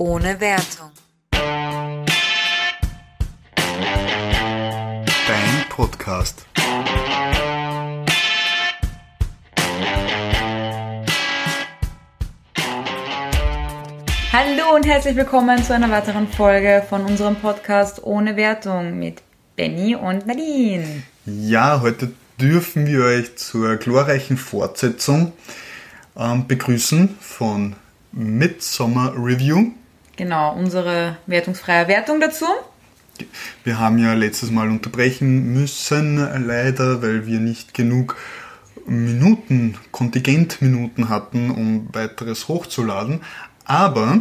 ohne Wertung. Dein Podcast. Hallo und herzlich willkommen zu einer weiteren Folge von unserem Podcast ohne Wertung mit Benny und Nadine. Ja, heute dürfen wir euch zur glorreichen Fortsetzung ähm, begrüßen von Midsummer Review. Genau, unsere wertungsfreie Wertung dazu. Wir haben ja letztes Mal unterbrechen müssen, leider, weil wir nicht genug Minuten, Kontingentminuten hatten, um weiteres hochzuladen. Aber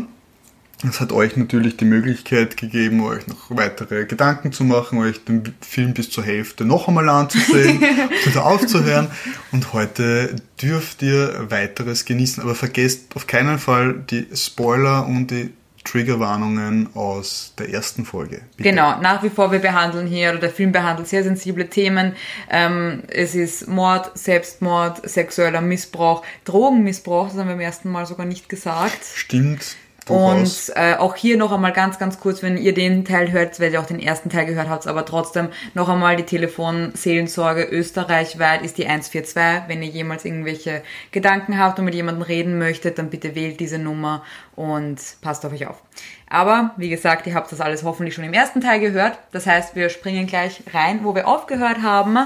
es hat euch natürlich die Möglichkeit gegeben, euch noch weitere Gedanken zu machen, euch den Film bis zur Hälfte noch einmal anzusehen, wieder aufzuhören. Und heute dürft ihr weiteres genießen. Aber vergesst auf keinen Fall die Spoiler und die Triggerwarnungen aus der ersten Folge. Bitte. Genau, nach wie vor, wir behandeln hier, oder der Film behandelt sehr sensible Themen. Ähm, es ist Mord, Selbstmord, sexueller Missbrauch, Drogenmissbrauch, das haben wir beim ersten Mal sogar nicht gesagt. Stimmt. Und äh, auch hier noch einmal ganz, ganz kurz, wenn ihr den Teil hört, weil ihr auch den ersten Teil gehört habt, aber trotzdem noch einmal die Telefonseelensorge österreichweit ist die 142. Wenn ihr jemals irgendwelche Gedanken habt und mit jemandem reden möchtet, dann bitte wählt diese Nummer und passt auf euch auf. Aber wie gesagt, ihr habt das alles hoffentlich schon im ersten Teil gehört. Das heißt, wir springen gleich rein, wo wir aufgehört haben.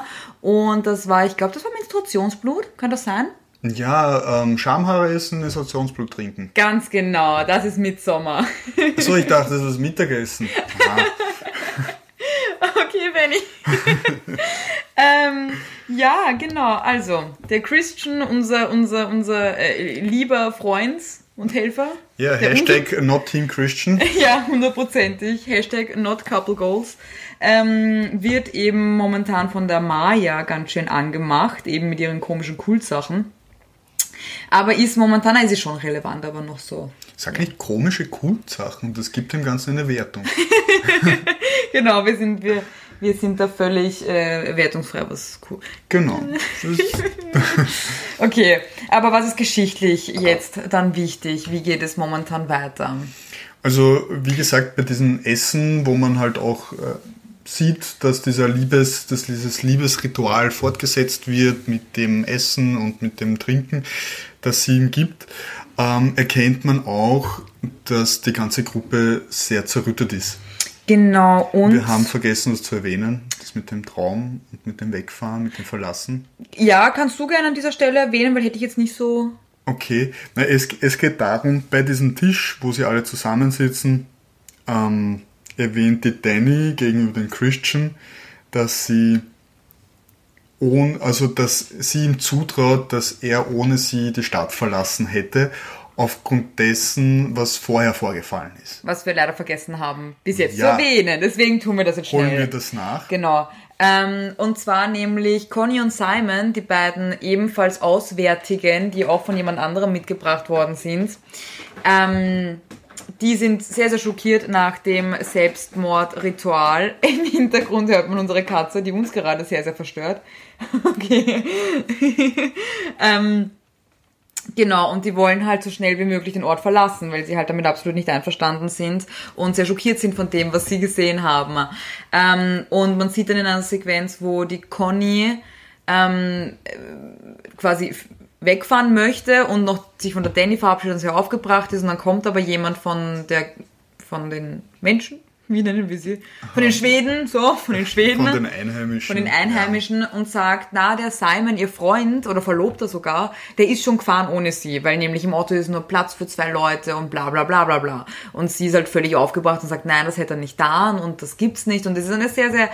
Und das war, ich glaube, das war Menstruationsblut. Kann das sein? Ja, ähm, Schamhaare essen, Menstruationsblut trinken. Ganz genau, das ist Mitsommer. Achso, ich dachte, das ist Mittagessen. okay, Benny. ähm, ja, genau, also, der Christian, unser, unser, unser äh, lieber Freund und Helfer. Ja, Hashtag not Team Christian. ja, hundertprozentig. Hashtag not Couple Goals. Ähm, wird eben momentan von der Maya ganz schön angemacht, eben mit ihren komischen Kultsachen. Aber ist momentan ist sie schon relevant, aber noch so. Sag nicht komische Kultsachen, das gibt dem Ganzen eine Wertung. genau, wir sind, wir, wir sind da völlig äh, wertungsfrei, was cool. Genau. okay, aber was ist geschichtlich jetzt dann wichtig? Wie geht es momentan weiter? Also, wie gesagt, bei diesem Essen, wo man halt auch äh, sieht, dass dieser Liebes, dass dieses Liebesritual fortgesetzt wird mit dem Essen und mit dem Trinken, das sie ihm gibt, ähm, erkennt man auch, dass die ganze Gruppe sehr zerrüttet ist. Genau, und. Wir haben vergessen, das zu erwähnen, das mit dem Traum und mit dem Wegfahren, mit dem Verlassen. Ja, kannst du gerne an dieser Stelle erwähnen, weil hätte ich jetzt nicht so. Okay, Na, es, es geht darum, bei diesem Tisch, wo sie alle zusammensitzen, ähm, erwähnt die Danny gegenüber den Christian, dass sie ohne, also dass sie ihm zutraut, dass er ohne sie die Stadt verlassen hätte, aufgrund dessen, was vorher vorgefallen ist. Was wir leider vergessen haben, bis jetzt ja. zu erwähnen. Deswegen tun wir das jetzt schnell. Holen wir das nach. Genau. Ähm, und zwar nämlich Conny und Simon, die beiden ebenfalls Auswärtigen, die auch von jemand anderem mitgebracht worden sind. Ähm, die sind sehr, sehr schockiert nach dem Selbstmordritual. Im Hintergrund hört man unsere Katze, die uns gerade sehr, sehr verstört. Okay. ähm, genau, und die wollen halt so schnell wie möglich den Ort verlassen, weil sie halt damit absolut nicht einverstanden sind und sehr schockiert sind von dem, was sie gesehen haben. Ähm, und man sieht dann in einer Sequenz, wo die Conny ähm, quasi wegfahren möchte und noch sich von der Danny verabschiedet und sehr aufgebracht ist und dann kommt aber jemand von der von den Menschen, wie nennen wir sie? Von den Schweden, so, von den Schweden. Von den Einheimischen. Von den Einheimischen ja. und sagt, na, der Simon, ihr Freund oder Verlobter sogar, der ist schon gefahren ohne sie, weil nämlich im Auto ist nur Platz für zwei Leute und bla bla bla bla bla. Und sie ist halt völlig aufgebracht und sagt, nein, das hätte er nicht da und das gibt's nicht. Und das ist eine sehr, sehr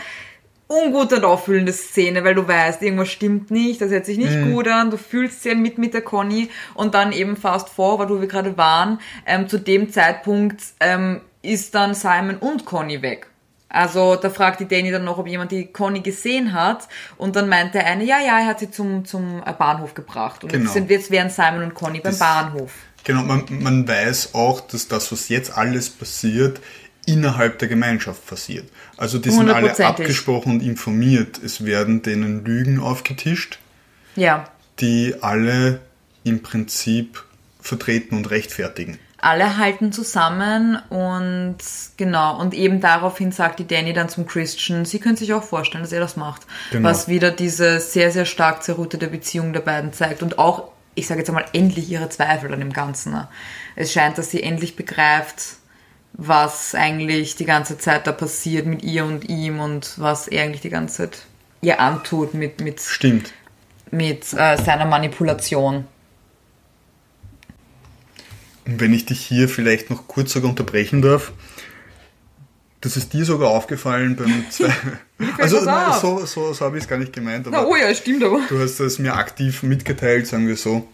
ungut und auffüllende Szene, weil du weißt, irgendwas stimmt nicht, das hört sich nicht mhm. gut an, du fühlst ja mit mit der Conny und dann eben fast vor, wo wir gerade waren, ähm, zu dem Zeitpunkt ähm, ist dann Simon und Conny weg. Also da fragt die Danny dann noch, ob jemand die Conny gesehen hat und dann meint der eine, ja, ja, er hat sie zum, zum äh, Bahnhof gebracht und genau. jetzt, sind, jetzt wären Simon und Conny beim das, Bahnhof. Genau, man, man weiß auch, dass das, was jetzt alles passiert, innerhalb der Gemeinschaft passiert. Also die sind alle abgesprochen und informiert. Es werden denen Lügen aufgetischt, ja. die alle im Prinzip vertreten und rechtfertigen. alle halten zusammen und genau, und eben daraufhin sagt die Danny dann zum Christian, sie können sich auch vorstellen, dass er das macht. Genau. Was wieder diese sehr, sehr stark zerrüttete Beziehung der beiden zeigt und auch, ich sage jetzt einmal, endlich ihre Zweifel an dem Ganzen. Es scheint, dass sie endlich begreift, was eigentlich die ganze Zeit da passiert mit ihr und ihm und was er eigentlich die ganze Zeit ihr antut mit, mit, Stimmt. mit äh, seiner Manipulation. Und wenn ich dich hier vielleicht noch kurz sogar unterbrechen darf, das ist dir sogar aufgefallen beim zwei. also nein, so, so, so habe ich es gar nicht gemeint, Na, aber oh ja, stimmt aber. du hast es mir aktiv mitgeteilt, sagen wir so.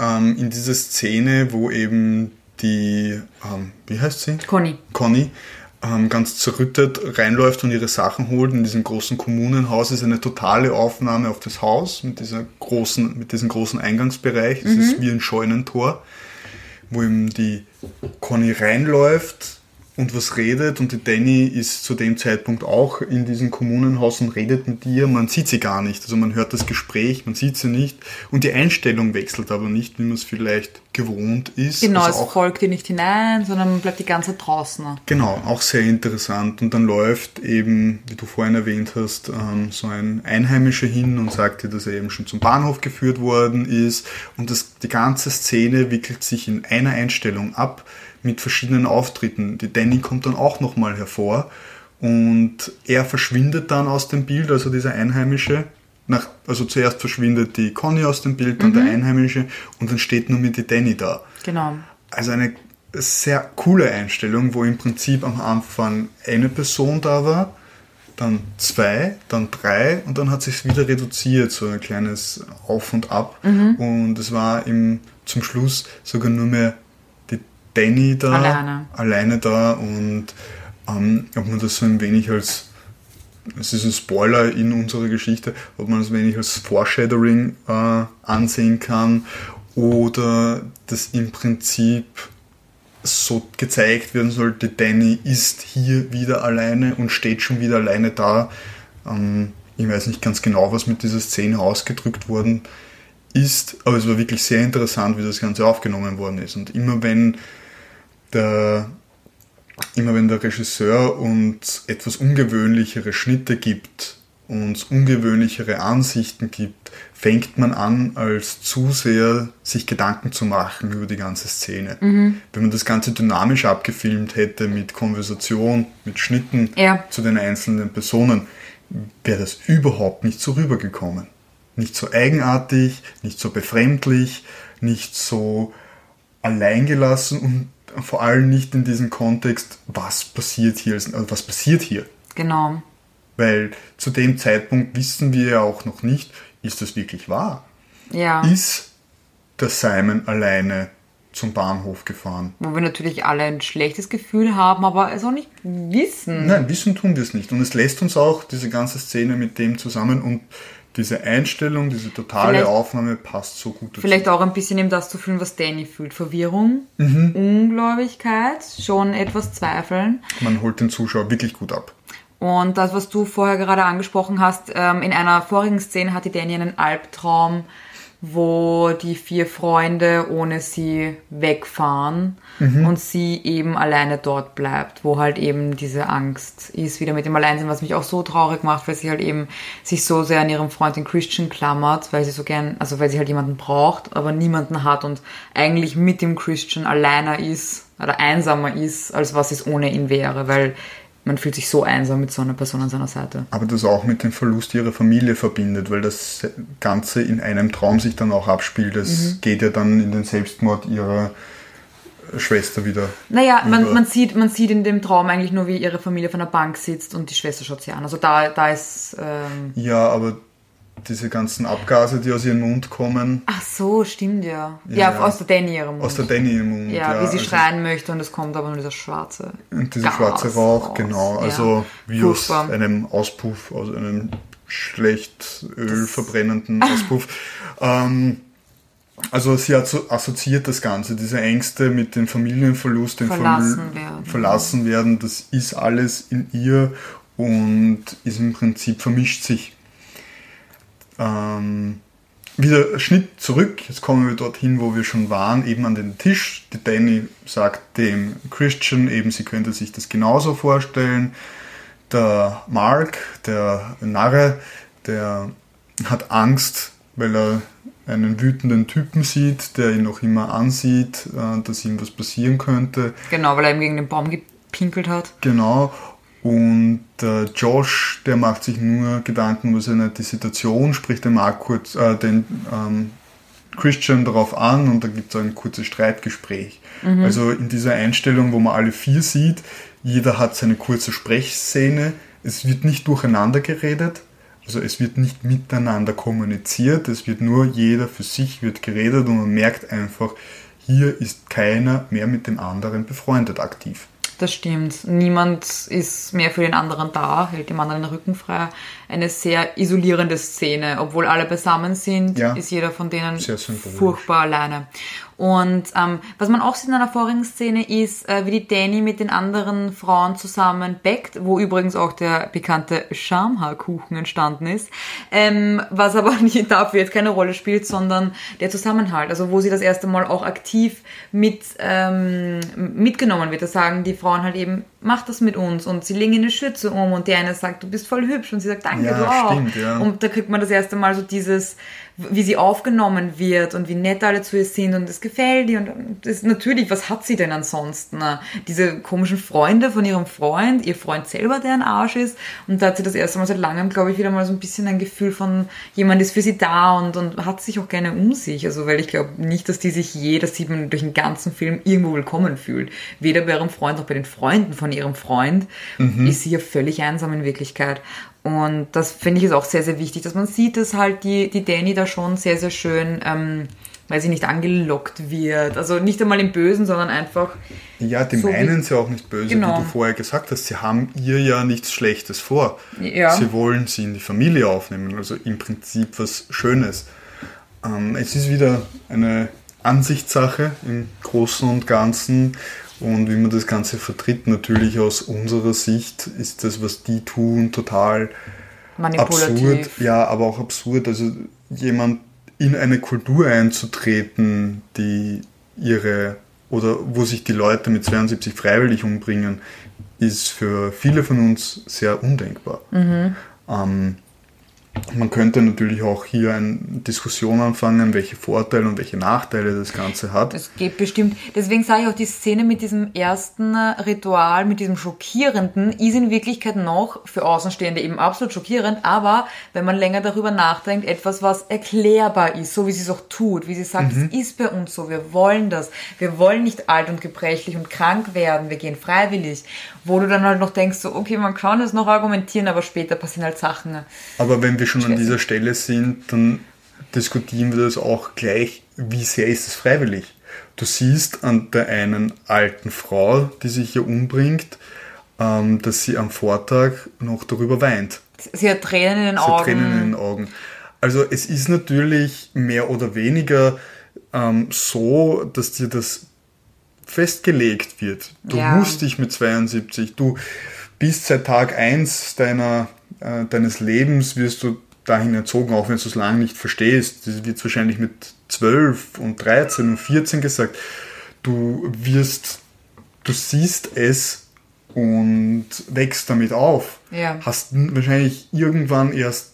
Ähm, in dieser Szene, wo eben die, ähm, wie heißt sie? Conny. Conny ähm, ganz zerrüttet reinläuft und ihre Sachen holt. In diesem großen Kommunenhaus ist eine totale Aufnahme auf das Haus mit, dieser großen, mit diesem großen Eingangsbereich. Es ist wie ein Scheunentor, wo eben die Conny reinläuft und was redet und die Danny ist zu dem Zeitpunkt auch in diesem Kommunenhaus und redet mit ihr. Man sieht sie gar nicht. Also man hört das Gespräch, man sieht sie nicht und die Einstellung wechselt aber nicht, wie man es vielleicht gewohnt ist. Genau, Also es folgt ihr nicht hinein, sondern man bleibt die ganze Zeit draußen. Genau, auch sehr interessant. Und dann läuft eben, wie du vorhin erwähnt hast, ähm, so ein Einheimischer hin und sagt dir, dass er eben schon zum Bahnhof geführt worden ist. Und das, die ganze Szene wickelt sich in einer Einstellung ab mit verschiedenen Auftritten. Die Danny kommt dann auch nochmal hervor und er verschwindet dann aus dem Bild, also dieser Einheimische. Nach, also zuerst verschwindet die Conny aus dem Bild, dann der Einheimische und dann steht nur mit die Danny da. Genau. Also eine sehr coole Einstellung, wo im Prinzip am Anfang eine Person da war, dann zwei, dann drei und dann hat sich wieder reduziert, so ein kleines Auf und Ab. Und es war im, zum Schluss sogar nur mehr Danny da, Alleine. alleine da und ähm, ob man das so ein wenig als es ist ein Spoiler in unserer Geschichte, ob man das wenig als Foreshadowing äh, ansehen kann oder das im Prinzip so gezeigt werden sollte, Danny ist hier wieder alleine und steht schon wieder alleine da. Ähm, ich weiß nicht ganz genau, was mit dieser Szene ausgedrückt worden ist, aber es war wirklich sehr interessant, wie das Ganze aufgenommen worden ist. Und immer wenn der immer wenn der Regisseur uns etwas ungewöhnlichere Schnitte gibt, uns ungewöhnlichere Ansichten gibt, fängt man an, als Zuseher sich Gedanken zu machen über die ganze Szene. Wenn man das Ganze dynamisch abgefilmt hätte mit Konversation, mit Schnitten Ja. zu den einzelnen Personen, wäre das überhaupt nicht so rübergekommen. Nicht so eigenartig, nicht so befremdlich, nicht so alleingelassen und vor allem nicht in diesem Kontext, was passiert hier, also was passiert hier. Genau. Weil zu dem Zeitpunkt wissen wir ja auch noch nicht, ist das wirklich wahr? Ja. Ist der Simon alleine zum Bahnhof gefahren? Wo wir natürlich alle ein schlechtes Gefühl haben, aber es auch nicht wissen. Nein, wissen tun wir es nicht. Und es lässt uns auch diese ganze Szene mit dem zusammen und diese Einstellung, diese totale Vielleicht- Aufnahme passt so gut dazu. Vielleicht auch ein bisschen eben das zu fühlen, was Danny fühlt. Verwirrung, Mhm. Ungläubigkeit, schon etwas Zweifeln. Man holt den Zuschauer wirklich gut ab. Und das, was du vorher gerade angesprochen hast, ähm, in einer vorigen Szene hat die Danny einen Albtraum, wo die vier Freunde ohne sie wegfahren und sie eben alleine dort bleibt, wo halt eben diese Angst ist, wieder mit dem Alleinsein, was mich auch so traurig macht, weil sie halt eben sich so sehr an ihrem Freund den Christian klammert, weil sie so gern, also weil sie halt jemanden braucht, aber niemanden hat und eigentlich mit dem Christian alleiner ist oder einsamer ist, als was es ohne ihn wäre, weil man fühlt sich so einsam mit so einer Person an seiner Seite. Aber das auch mit dem Verlust ihrer Familie verbindet, weil das Ganze in einem Traum sich dann auch abspielt. Es Mhm. geht ja dann in den Selbstmord ihrer Schwester wieder. Naja, man, man, sieht, man sieht in dem Traum eigentlich nur, wie ihre Familie von der Bank sitzt und die Schwester schaut sie an. Also da, da ist... Ähm Ja, aber diese ganzen Abgase, die aus ihrem Mund kommen, Ach so, stimmt ja. Ja, Ja, ja. aus der Danny ihrem Mund. aus der Danny im Mund. ja, wie sie also- schreien möchte und es kommt aber nur dieser schwarze. Und dieser Gas schwarze Rauch, raus, genau. ja. Also wie aus Furchtbar. einem Auspuff, aus einem schlecht Öl verbrennenden Auspuff. Ähm, also sie hat so assoziiert das Ganze, diese Ängste mit dem Familienverlust, dem Verlassen Verl- werden. verlassen werden, das ist alles in ihr und ist im Prinzip vermischt sich. Ähm, wieder Schnitt zurück. Jetzt kommen wir dorthin, wo wir schon waren, eben an den Tisch. Die Danny sagt dem Christian eben, sie könnte sich das genauso vorstellen. Der Mark, der Narre, der hat Angst, weil er einen wütenden Typen sieht, der ihn noch immer ansieht, äh, dass ihm was passieren könnte. Genau, weil er ihm gegen den Baum gepinkelt hat. Genau. Und äh, Josh, der macht sich nur Gedanken über seine die Situation, spricht den Mark kurz, äh, den ähm, Christian darauf an und da gibt es ein kurzes Streitgespräch. Mhm. Also in dieser Einstellung, wo man alle vier sieht, jeder hat seine kurze Sprechszene, es wird nicht durcheinander geredet, also es wird nicht miteinander kommuniziert, es wird nur jeder für sich wird geredet und man merkt einfach, hier ist keiner mehr mit dem anderen befreundet aktiv. Das stimmt. Niemand ist mehr für den anderen da, hält dem anderen den Rücken frei. Eine sehr isolierende Szene. Obwohl alle beisammen sind, ja. ist jeder von denen furchtbar alleine. Und ähm, was man auch sieht in einer vorigen Szene ist, äh, wie die Danny mit den anderen Frauen zusammen backt, wo übrigens auch der bekannte Schamhaarkuchen entstanden ist, ähm, was aber nicht dafür jetzt keine Rolle spielt, sondern der Zusammenhalt, also wo sie das erste Mal auch aktiv mit ähm, mitgenommen wird. Da sagen die Frauen halt eben, mach das mit uns und sie legen eine Schürze um und der eine sagt, du bist voll hübsch und sie sagt, danke, ja, du auch. Stimmt, ja. Und da kriegt man das erste Mal so dieses wie sie aufgenommen wird und wie nett alle zu ihr sind und es gefällt ihr und das natürlich, was hat sie denn ansonsten? Diese komischen Freunde von ihrem Freund, ihr Freund selber, der ein Arsch ist und da hat sie das erste Mal seit langem, glaube ich, wieder mal so ein bisschen ein Gefühl von jemand ist für sie da und, und hat sich auch gerne um sich, also weil ich glaube nicht, dass die sich je, das sieht man durch den ganzen Film, irgendwo willkommen fühlt. Weder bei ihrem Freund noch bei den Freunden von ihrem Freund mhm. ist sie ja völlig einsam in Wirklichkeit und das finde ich ist auch sehr, sehr wichtig, dass man sieht, dass halt die, die Danny da schon sehr, sehr schön, ähm, weil sie nicht angelockt wird. Also nicht einmal im Bösen, sondern einfach. Ja, die so meinen sie auch nicht böse, genau. wie du vorher gesagt hast. Sie haben ihr ja nichts Schlechtes vor. Ja. Sie wollen sie in die Familie aufnehmen, also im Prinzip was Schönes. Ähm, es ist wieder eine Ansichtssache im Großen und Ganzen. Und wie man das Ganze vertritt, natürlich aus unserer Sicht ist das, was die tun, total absurd. Ja, aber auch absurd. Also jemand in eine Kultur einzutreten, die ihre oder wo sich die Leute mit 72 freiwillig umbringen, ist für viele von uns sehr undenkbar. Mhm. Ähm, man könnte natürlich auch hier eine Diskussion anfangen, welche Vorteile und welche Nachteile das Ganze hat. Es geht bestimmt. Deswegen sage ich auch, die Szene mit diesem ersten Ritual, mit diesem Schockierenden, ist in Wirklichkeit noch für Außenstehende eben absolut schockierend, aber wenn man länger darüber nachdenkt, etwas, was erklärbar ist, so wie sie es auch tut, wie sie sagt, mhm. es ist bei uns so, wir wollen das, wir wollen nicht alt und gebrechlich und krank werden, wir gehen freiwillig, wo du dann halt noch denkst, so, okay, man kann das noch argumentieren, aber später passieren halt Sachen. Aber wenn wir wir schon an dieser Stelle sind, dann diskutieren wir das auch gleich, wie sehr ist es freiwillig. Du siehst an der einen alten Frau, die sich hier umbringt, ähm, dass sie am Vortag noch darüber weint. Sie hat Tränen in den sie Augen. Hat Tränen in den Augen. Also es ist natürlich mehr oder weniger ähm, so, dass dir das festgelegt wird. Du ja. musst dich mit 72, du bist seit Tag 1 deiner äh, deines Lebens wirst du dahin erzogen, auch wenn du es lange nicht verstehst. Das wird wahrscheinlich mit 12 und 13 und 14 gesagt. Du wirst, du siehst es und wächst damit auf. Ja. Hast wahrscheinlich irgendwann erst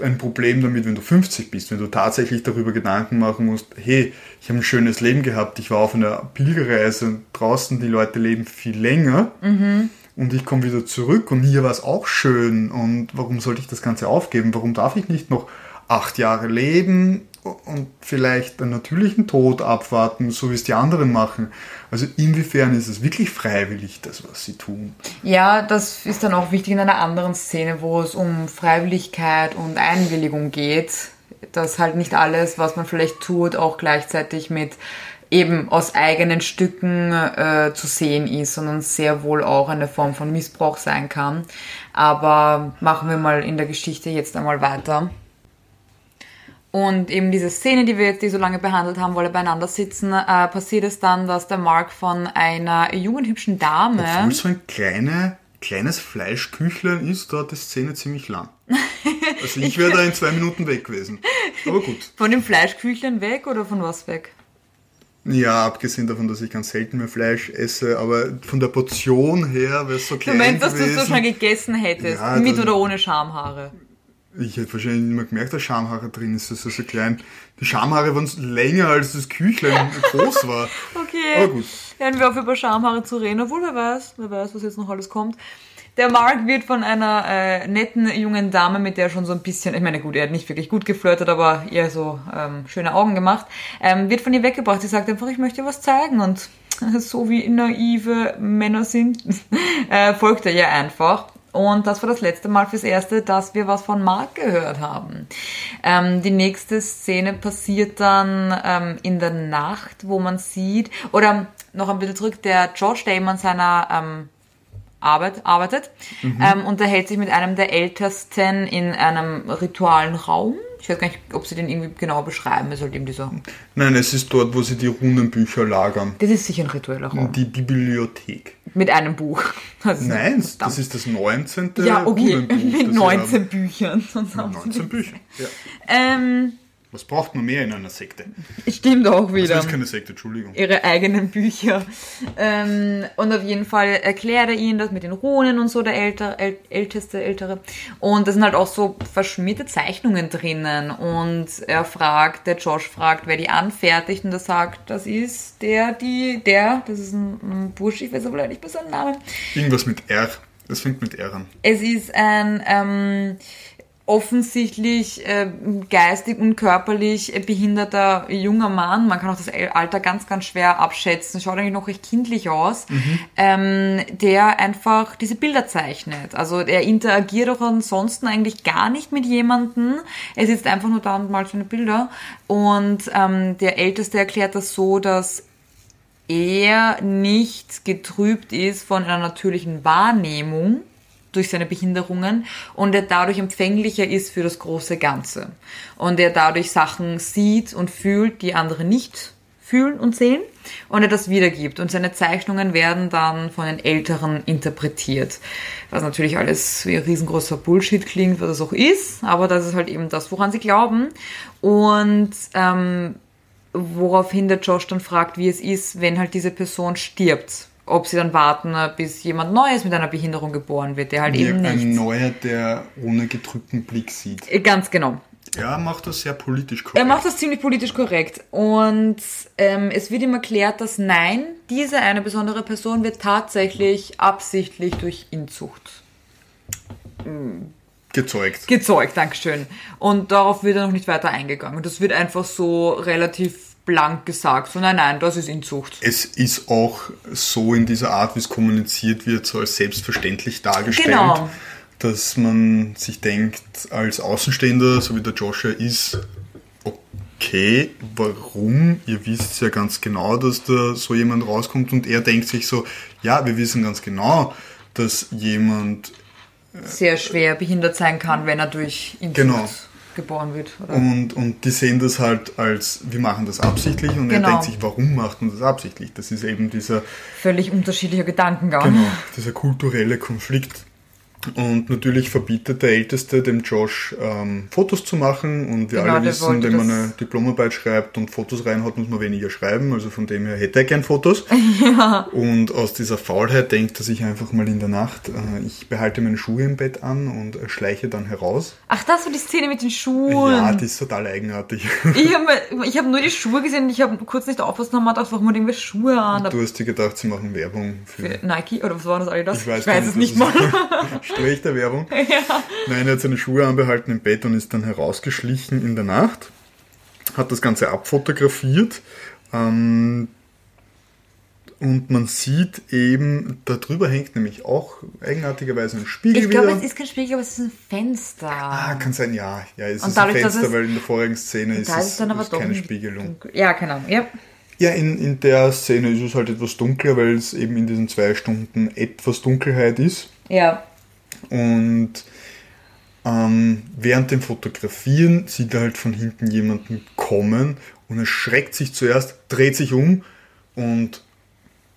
ein Problem damit, wenn du 50 bist, wenn du tatsächlich darüber Gedanken machen musst, hey, ich habe ein schönes Leben gehabt, ich war auf einer Pilgerreise, draußen die Leute leben viel länger. Mhm und ich komme wieder zurück und hier war es auch schön und warum sollte ich das Ganze aufgeben? Warum darf ich nicht noch acht Jahre leben und vielleicht einen natürlichen Tod abwarten, so wie es die anderen machen? Also inwiefern ist es wirklich freiwillig, das, was sie tun? Ja, das ist dann auch wichtig in einer anderen Szene, wo es um Freiwilligkeit und Einwilligung geht, dass halt nicht alles, was man vielleicht tut, auch gleichzeitig mit eben aus eigenen Stücken äh, zu sehen ist, sondern sehr wohl auch eine Form von Missbrauch sein kann. Aber machen wir mal in der Geschichte jetzt einmal weiter. Und eben diese Szene, die wir jetzt die so lange behandelt haben, wo alle beieinander sitzen, äh, passiert es dann, dass der Mark von einer jungen, hübschen Dame... Obwohl so ein kleine, kleines Fleischküchlein ist, dauert die Szene ziemlich lang. Also ich wäre da in zwei Minuten weg gewesen. Aber gut. Von dem Fleischküchlein weg oder von was weg? Ja, abgesehen davon, dass ich ganz selten mehr Fleisch esse, aber von der Portion her wäre es so Du klein meinst, dass du es so schon gegessen hättest? Ja, mit oder ohne Schamhaare? Ich hätte wahrscheinlich nicht mehr gemerkt, dass Schamhaare drin ist. Das ist so klein. Die Schamhaare waren länger, als das Küchlein groß war. Okay. Aber gut. Hören wir auf über Schamhaare zu reden, obwohl wer weiß, wer weiß, was jetzt noch alles kommt. Der Mark wird von einer äh, netten jungen Dame, mit der er schon so ein bisschen, ich meine gut, er hat nicht wirklich gut geflirtet, aber ihr so ähm, schöne Augen gemacht, ähm, wird von ihr weggebracht. Sie sagt einfach, ich möchte was zeigen und so wie naive Männer sind, äh, folgt er ihr einfach. Und das war das letzte Mal fürs Erste, dass wir was von Mark gehört haben. Ähm, die nächste Szene passiert dann ähm, in der Nacht, wo man sieht, oder noch ein bisschen zurück, der George, an seiner ähm, Arbeit arbeitet, ähm, unterhält sich mit einem der Ältesten in einem ritualen Raum. Ich weiß gar nicht, ob sie den irgendwie genau beschreiben. Es ist halt eben dieser. Nein, es ist dort, wo sie die Runenbücher lagern. Das ist sicher ein ritueller Raum. Die Bibliothek. Mit einem Buch. Also, Nein, das verdammt. ist das 19. Ja, okay, Runenbuch, das mit sie 19 Büchern. Sie 19 Bücher. Ja. Ähm, Was braucht man mehr in einer Sekte? stimmt auch Das wieder. ist keine Sekte, Entschuldigung. ihre eigenen Bücher. Ähm, und auf jeden Fall erklärt er ihnen das mit den Runen und so, der älter, äl, älteste, ältere. Und da sind halt auch so verschmierte Zeichnungen drinnen. Und er fragt, der Josh fragt, wer die anfertigt. Und er sagt, das ist der, die, der, das ist ein, ein Bursch, ich weiß aber leider nicht mehr seinen Namen. Irgendwas mit R. Das fängt mit R an. Es ist ein ähm, offensichtlich äh, geistig und körperlich behinderter junger Mann. Man kann auch das Alter ganz, ganz schwer abschätzen. Schaut eigentlich noch recht kindlich aus. Ähm, der einfach diese Bilder zeichnet. Also er interagiert auch ansonsten eigentlich gar nicht mit jemandem. Er sitzt einfach nur da und malt seine Bilder. Und ähm, der Älteste erklärt das so, dass er nicht getrübt ist von einer natürlichen Wahrnehmung durch seine Behinderungen und er dadurch empfänglicher ist für das große Ganze. Und er dadurch Sachen sieht und fühlt, die andere nicht fühlen und sehen und er das wiedergibt. Und seine Zeichnungen werden dann von den Älteren interpretiert. Was natürlich alles wie ein riesengroßer Bullshit klingt, was es auch ist, aber das ist halt eben das, woran sie glauben. Und ähm, woraufhin der Josh dann fragt, wie es ist, wenn halt diese Person stirbt. Ob sie dann warten, bis jemand Neues mit einer Behinderung geboren wird, der halt Wie eben ein nicht. Neuer, der ohne gedrückten Blick sieht. Äh, Ganz genau. Ja, macht das sehr politisch Er korrekt. macht das ziemlich politisch korrekt. Und ähm, es wird ihm erklärt, dass nein, diese eine besondere Person wird tatsächlich absichtlich durch Inzucht gezeugt. gezeugt. Dankeschön. Und darauf wird er noch nicht weiter eingegangen. Und das wird einfach so relativ blank gesagt. So, nein, nein, das ist Inzucht. Es ist auch so in dieser Art, wie es kommuniziert wird, so als selbstverständlich dargestellt, Genau. dass man sich denkt, als Außenstehender, so wie der Joshua ist, okay, warum? Ihr wisst ja ganz genau, dass da so jemand rauskommt und er denkt sich so, ja, wir wissen ganz genau, dass jemand Sehr schwer behindert sein kann, wenn er durch Inzucht Genau. Geboren wird. Oder? Und, und die sehen das halt als, wir machen das absichtlich und er Genau. denkt sich, warum macht man das absichtlich? Das ist eben dieser, Völlig unterschiedlicher Gedankengang. genau, dieser kulturelle Konflikt. Und natürlich verbietet der Älteste dem Josh ähm, Fotos zu machen und wir Genau, alle wissen, wenn man eine Diplomarbeit schreibt und Fotos reinhaut, muss man weniger schreiben, also von dem her hätte er gern Fotos. Und aus dieser Faulheit denkt er sich einfach mal in der Nacht, äh, ich behalte meine Schuhe im Bett an und schleiche dann heraus. Ach, das war die Szene mit den Schuhen. Ja, die ist total eigenartig. Ich habe hab nur die Schuhe gesehen und ich habe kurz nicht aufpassen und habe gedacht, warum hat irgendwer Schuhe an? Du hast dir gedacht, sie machen Werbung für Für Nike oder was war das Adidas? Ich weiß, ich weiß es nicht mal. ist. Schlechte Werbung. Nein, er hat seine Schuhe anbehalten im Bett und ist dann herausgeschlichen in der Nacht. Hat das Ganze abfotografiert. Ähm, und man sieht eben, da drüber hängt nämlich auch eigenartigerweise ein Spiegel Ich glaube, es ist kein Spiegel, aber es ist ein Fenster. ah, kann sein, ja. Ja, es Und ist ein dadurch, dass Fenster, weil in der vorigen Szene ist es ist keine ein- Spiegelung. Ja, keine Ahnung. Ja. Ja, in, in der Szene ist es halt etwas dunkler, weil es eben in diesen zwei Stunden etwas Dunkelheit ist. ja. Und ähm, während dem Fotografieren sieht er halt von hinten jemanden kommen und er schreckt sich zuerst, dreht sich um und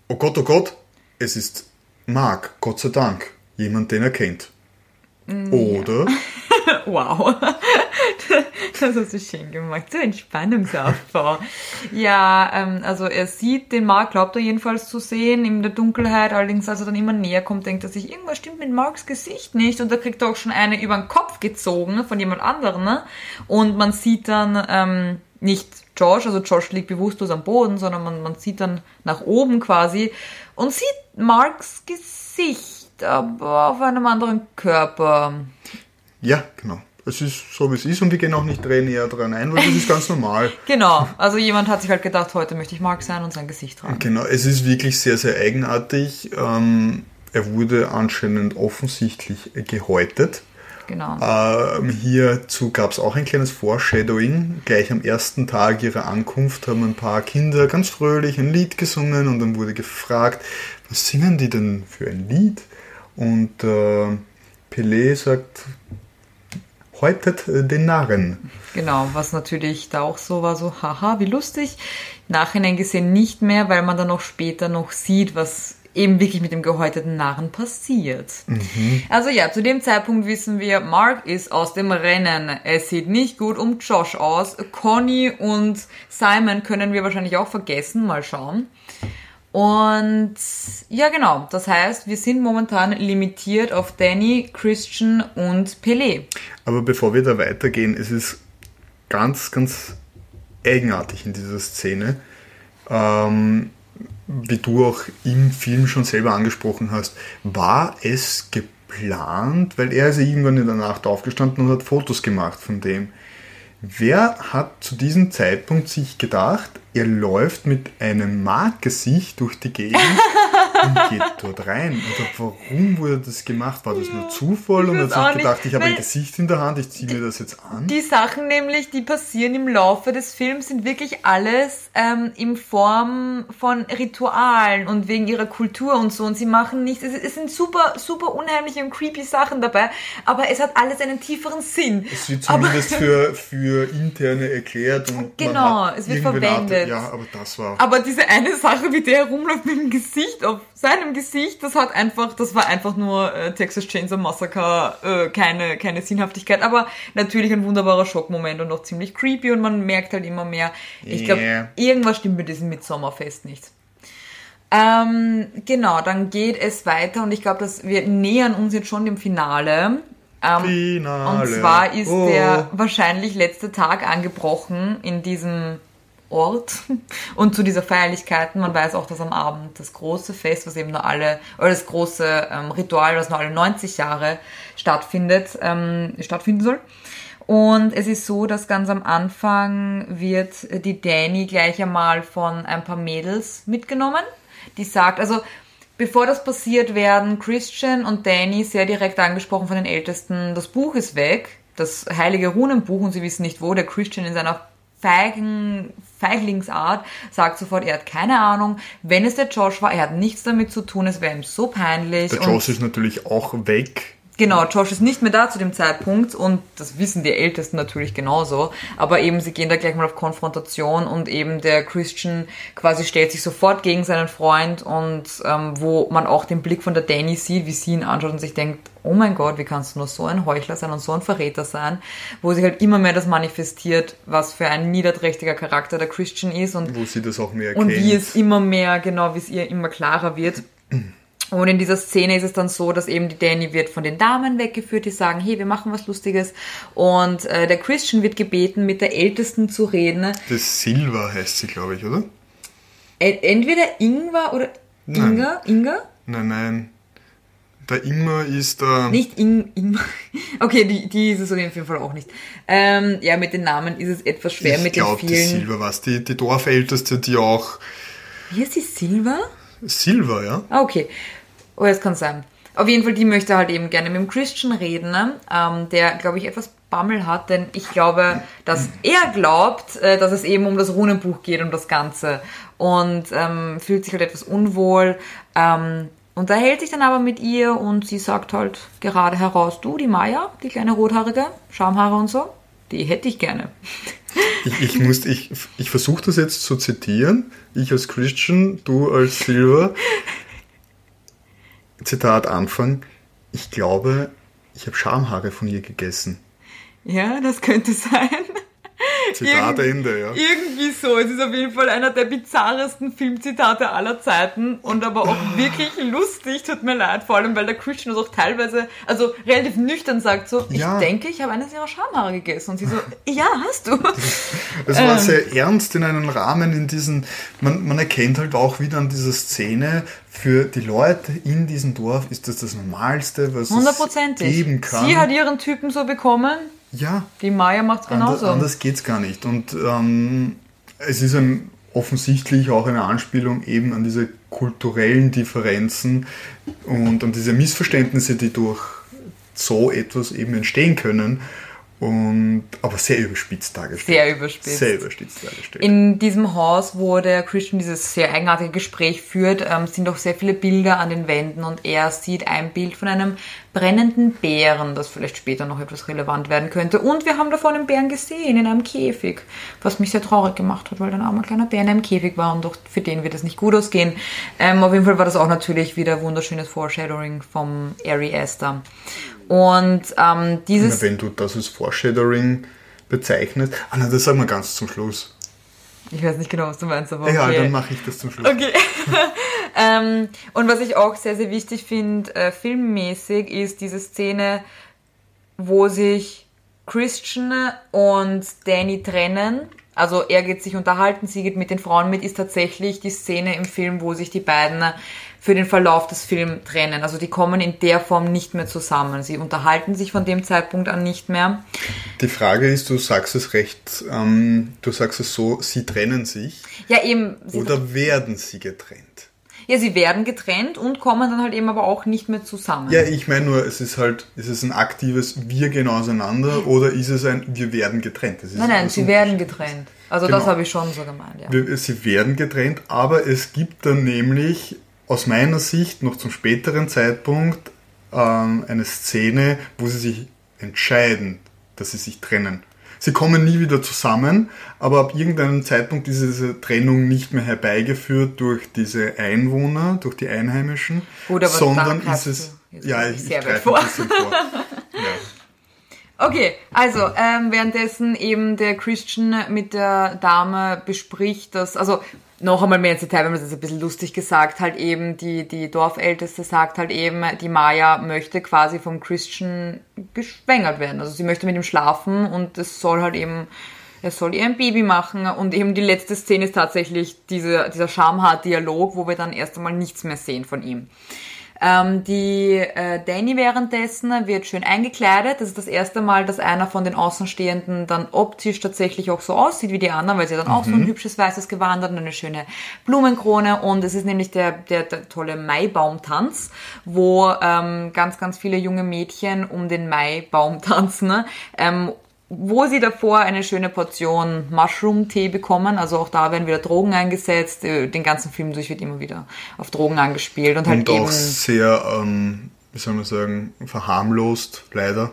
oh Gott, oh Gott, es ist Mark, Gott sei Dank, jemand, den er kennt. Oder wow. Das hast du schön gemacht. So Entspannungsaufbau. ja, ähm, also er sieht den Mark, glaubt er jedenfalls zu sehen, in der Dunkelheit. Allerdings, als er dann immer näher kommt, denkt er sich, irgendwas stimmt mit Marks Gesicht nicht. Und da kriegt er auch schon eine über den Kopf gezogen von jemand anderem. Ne? Und man sieht dann ähm, nicht Josh, also Josh liegt bewusstlos am Boden, sondern man, man sieht dann nach oben quasi und sieht Marks Gesicht, aber auf einem anderen Körper. Ja, genau. Es ist so, wie es ist und wir gehen auch nicht näher dran ein, weil das ist ganz normal. genau, also jemand hat sich halt gedacht, heute möchte ich Mark sein und sein Gesicht tragen. Genau, es ist wirklich sehr, sehr eigenartig. Ähm, er wurde anscheinend offensichtlich gehäutet. Genau. Ähm, hierzu gab es auch ein kleines Foreshadowing. Gleich am ersten Tag ihrer Ankunft haben ein paar Kinder ganz fröhlich ein Lied gesungen und dann wurde gefragt, was singen die denn für ein Lied? Und äh, Pelé sagt, häutet den Narren. Genau, was natürlich da auch so war, so, haha, wie lustig. Nachhinein gesehen nicht mehr, weil man dann noch später noch sieht, was eben wirklich mit dem gehäuteten Narren passiert. Mhm. Also ja, zu dem Zeitpunkt wissen wir, Mark ist aus dem Rennen. Es sieht nicht gut um Josh aus. Conny und Simon können wir wahrscheinlich auch vergessen. Mal schauen. Und ja, genau. Das heißt, wir sind momentan limitiert auf Danny, Christian und Pelé. Aber bevor wir da weitergehen, es ist ganz, ganz eigenartig in dieser Szene. Ähm, wie du auch im Film schon selber angesprochen hast, war es geplant, weil er ist ja irgendwann in der Nacht aufgestanden und hat Fotos gemacht von dem. Wer hat zu diesem Zeitpunkt sich gedacht, er läuft mit einem Markgesicht durch die Gegend und geht dort rein. Oder warum wurde das gemacht? War das nur Zufall und hat sich gedacht, ich habe ein Gesicht in der Hand, ich ziehe mir das jetzt an? Die Sachen nämlich, die passieren im Laufe des Films, sind wirklich alles ähm, in Form von Ritualen und wegen ihrer Kultur und so. Und sie machen nichts. Es, es sind super, super unheimliche und creepy Sachen dabei, aber es hat alles einen tieferen Sinn. Es wird zumindest für, für interne erklärt und genau, es wird verwendet. Art, ja, aber das war. Aber diese eine Sache, wie der herumläuft mit dem Gesicht auf seinem Gesicht, das hat einfach, das war einfach nur äh, Texas Chainsaw Massacre, äh, keine, keine Sinnhaftigkeit, aber natürlich ein wunderbarer Schockmoment und auch ziemlich creepy und man merkt halt immer mehr, ich glaube, yeah. irgendwas stimmt mit diesem Midsommerfest nicht. Ähm, genau, dann geht es weiter und ich glaube, dass wir nähern uns jetzt schon dem Finale. Ähm, Finale. Und zwar ist oh. der wahrscheinlich letzte Tag angebrochen in diesem Ort und zu dieser Feierlichkeiten. Man weiß auch, dass am Abend das große Fest, was eben nur alle, oder das große ähm, Ritual, was nur alle 90 Jahre stattfindet, ähm, stattfinden soll. Und es ist so, dass ganz am Anfang wird die Danny gleich einmal von ein paar Mädels mitgenommen. Die sagt, also bevor das passiert, werden Christian und Danny sehr direkt angesprochen von den Ältesten, das Buch ist weg, das heilige Runenbuch und sie wissen nicht wo, der Christian in seiner Feigen, Feiglingsart, sagt sofort, er hat keine Ahnung. Wenn es der Josh war, er hat nichts damit zu tun, es wäre ihm so peinlich. Der Josh ist natürlich auch weg. Genau, Josh ist nicht mehr da zu dem Zeitpunkt und das wissen die Ältesten natürlich genauso. Aber eben, sie gehen da gleich mal auf Konfrontation und eben der Christian quasi stellt sich sofort gegen seinen Freund und ähm, wo man auch den Blick von der Danny sieht, wie sie ihn anschaut und sich denkt, oh mein Gott, wie kannst du nur so ein Heuchler sein und so ein Verräter sein, wo sich halt immer mehr das manifestiert, was für ein niederträchtiger Charakter der Christian ist und wo sie das auch mehr erkennt. Und wie es immer mehr, genau, wie es ihr immer klarer wird. Und in dieser Szene ist es dann so, dass eben die Danny wird von den Damen weggeführt, die sagen, hey, wir machen was Lustiges. Und äh, der Christian wird gebeten, mit der Ältesten zu reden. Das Silva heißt sie, glaube ich, oder? Entweder Ingwer oder Inga? Nein. Inga? Nein, nein. Der Ingmar ist der. Nicht In Ingmar. Okay, die, die ist es auf jeden Fall auch nicht. Ähm, ja, mit den Namen ist es etwas schwer ich mit glaub, den vielen. Die Silva was, die, die Dorfälteste, die auch. Wie ist die Silva? Silva, ja. Ah, okay. Oh, es kann sein. Auf jeden Fall, die möchte halt eben gerne mit dem Christian reden, ne? ähm, der, glaube ich, etwas Bammel hat, denn ich glaube, dass er glaubt, äh, dass es eben um das Runenbuch geht, um das Ganze und ähm, fühlt sich halt etwas unwohl, ähm, unterhält sich dann aber mit ihr und sie sagt halt gerade heraus, du, die Maya, die kleine rothaarige, Schamhaare und so, die hätte ich gerne. Ich, ich, ich, ich versuche das jetzt zu zitieren. Ich als Christian, du als Silver. Zitat Anfang. Ich glaube, ich habe Schamhaare von ihr gegessen. Ja, das könnte sein. Zitat Ende, ja. Irgendwie so. Es ist auf jeden Fall einer der bizarresten Filmzitate aller Zeiten und aber auch wirklich lustig. Tut mir leid, vor allem weil der Christian das auch teilweise, also relativ nüchtern sagt so, Ja. ich denke, ich habe eines ihrer Schamhaare gegessen. Und sie so, ja, hast du. Es Ähm. war sehr ernst in einem Rahmen, in diesen, man, man erkennt halt auch wieder an dieser Szene, für die Leute in diesem Dorf ist das das Normalste, was es geben kann. Sie hat ihren Typen so bekommen, ja, die Maya macht's Anders, genauso. anders geht's gar nicht. Und ähm, es ist ein, offensichtlich auch eine Anspielung eben an diese kulturellen Differenzen und an diese Missverständnisse, die durch so etwas eben entstehen können. Und, aber sehr überspitzt dargestellt. Sehr überspitzt. Sehr überspitzt dargestellt. In diesem Haus, wo der Christian dieses sehr eigenartige Gespräch führt, ähm, sind auch sehr viele Bilder an den Wänden und er sieht ein Bild von einem brennenden Bären, das vielleicht später noch etwas relevant werden könnte. Und wir haben davon einen Bären gesehen in einem Käfig, was mich sehr traurig gemacht hat, weil ein armer kleiner Bär in einem Käfig war und doch für den wird es nicht gut ausgehen. Ähm, auf jeden Fall war das auch natürlich wieder wunderschönes Foreshadowing vom Ari Aster. Und ähm, dieses... Na, wenn du das als Foreshadowing bezeichnest. Ah, nein, das sagen wir ganz zum Schluss. Ich weiß nicht genau, was du meinst, aber okay. Ja, dann mache ich das zum Schluss. Okay. ähm, und was ich auch sehr, sehr wichtig finde, äh, filmmäßig, ist diese Szene, wo sich Christian und Danny trennen. Also er geht sich unterhalten, sie geht mit den Frauen mit, ist tatsächlich die Szene im Film, wo sich die beiden für den Verlauf des Films trennen. Also die kommen in der Form nicht mehr zusammen. Sie unterhalten sich von dem Zeitpunkt an nicht mehr. Die Frage ist, du sagst es recht, ähm, du sagst es so, sie trennen sich Ja, eben. Oder werden sie getrennt? Ja, sie werden getrennt und kommen dann halt eben aber auch nicht mehr zusammen. Ja, ich meine nur, es ist halt, ist es ein aktives Wir gehen auseinander oder ist es ein Wir werden getrennt? Das nein, nein, sie werden getrennt. Also das Genau. habe ich schon so gemeint, ja. Sie werden getrennt, aber es gibt dann nämlich aus meiner Sicht noch zum späteren Zeitpunkt ähm, eine Szene, wo sie sich entscheiden, dass sie sich trennen. Sie kommen nie wieder zusammen, aber ab irgendeinem Zeitpunkt ist diese Trennung nicht mehr herbeigeführt durch diese Einwohner, durch die Einheimischen, Gut, aber sondern ist es. Ja, ich, ich greife vor. ein bisschen vor. Ja. Okay, also ähm, währenddessen eben der Christian mit der Dame bespricht, dass, also noch einmal mehr ins Detail, wenn man das ein bisschen lustig gesagt, halt eben die, die Dorfälteste sagt halt eben, die Maya möchte quasi vom Christian geschwängert werden. Also sie möchte mit ihm schlafen und es soll halt eben, er soll ihr ein Baby machen und eben die letzte Szene ist tatsächlich diese, dieser Schamhaar-Dialog, wo wir dann erst einmal nichts mehr sehen von ihm. Ähm, die äh, Danny währenddessen wird schön eingekleidet. Das ist das erste Mal, dass einer von den Außenstehenden dann optisch tatsächlich auch so aussieht wie die anderen, weil sie dann auch so ein hübsches weißes Gewand hat und eine schöne Blumenkrone. Und es ist nämlich der, der, der tolle Maibaumtanz, wo ähm, ganz, ganz viele junge Mädchen um den Maibaum tanzen. Ne? Ähm, wo sie davor eine schöne Portion Mushroom-Tee bekommen. Also auch da werden wieder Drogen eingesetzt. Äh, Den ganzen Film durch wird immer wieder auf Drogen angespielt und halt Und eben. auch sehr, ähm, wie soll man sagen, verharmlost, leider.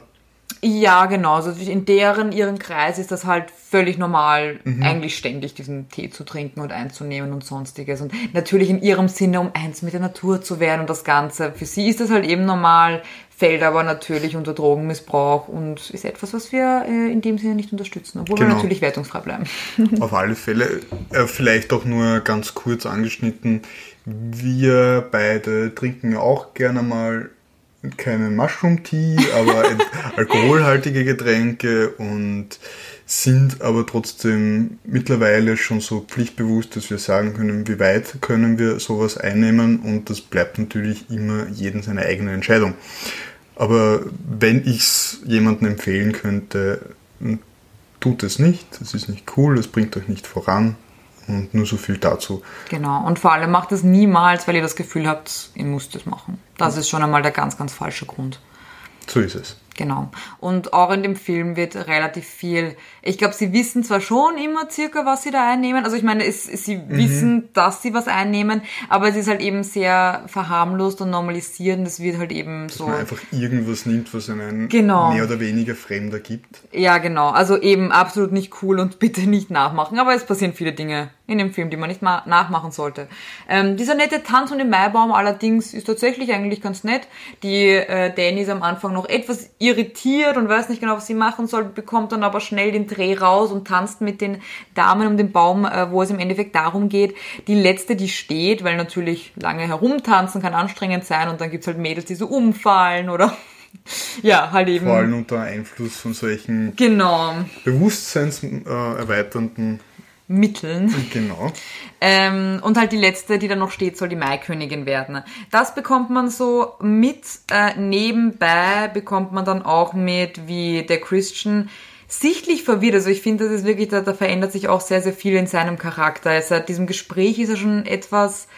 Ja, genau. Also in deren, ihren Kreis ist das halt völlig normal, Mhm. eigentlich ständig diesen Tee zu trinken und einzunehmen und sonstiges. Und natürlich in ihrem Sinne, um eins mit der Natur zu werden und das Ganze. Für sie ist das halt eben normal, fällt aber natürlich unter Drogenmissbrauch und ist etwas, was wir äh, in dem Sinne nicht unterstützen, obwohl wir Genau. natürlich wertungsfrei bleiben. Auf alle Fälle. Äh, vielleicht auch nur ganz kurz angeschnitten. Wir beide trinken auch gerne mal keinen Mushroom Tea, aber alkoholhaltige Getränke und sind aber trotzdem mittlerweile schon so pflichtbewusst, dass wir sagen können, wie weit können wir sowas einnehmen und das bleibt natürlich immer jedem seine eigene Entscheidung. Aber wenn ich es jemandem empfehlen könnte, tut es nicht, es ist nicht cool, es bringt euch nicht voran und nur so viel dazu. Genau. Und vor allem macht es niemals, weil ihr das Gefühl habt, ihr müsst es machen. Das ist schon einmal der ganz, ganz falsche Grund. So ist es. Genau. Und auch in dem Film wird relativ viel. Ich glaube, sie wissen zwar schon immer circa, was sie da einnehmen. Also ich meine, es, sie Mhm. wissen, dass sie was einnehmen, aber es ist halt eben sehr verharmlost und normalisiert und es wird halt eben so. Man einfach irgendwas nimmt, was einen Genau. mehr oder weniger Fremder gibt. Ja, genau. Also eben absolut nicht cool und bitte nicht nachmachen. Aber es passieren viele Dinge in dem Film, die man nicht ma- nachmachen sollte. Ähm, dieser nette Tanz um den Maibaum allerdings ist tatsächlich eigentlich ganz nett. Die äh, Danny ist am Anfang noch etwas irritiert und weiß nicht genau, was sie machen soll, bekommt dann aber schnell den Dreh raus und tanzt mit den Damen um den Baum, äh, wo es im Endeffekt darum geht. Die letzte, die steht, weil natürlich lange herumtanzen kann anstrengend sein und dann gibt's halt Mädels, die so umfallen oder ja, halt eben. Vor allem unter Einfluss von solchen Genau, bewusstseinserweiternden, Mitteln. genau. Ähm, und halt die letzte, die dann noch steht, soll die Maikönigin werden. Das bekommt man so mit. Äh, nebenbei bekommt man dann auch mit, wie der Christian sichtlich verwirrt. Also ich finde, das ist wirklich, da, da verändert sich auch sehr, sehr viel in seinem Charakter. Also seit diesem Gespräch ist er schon etwas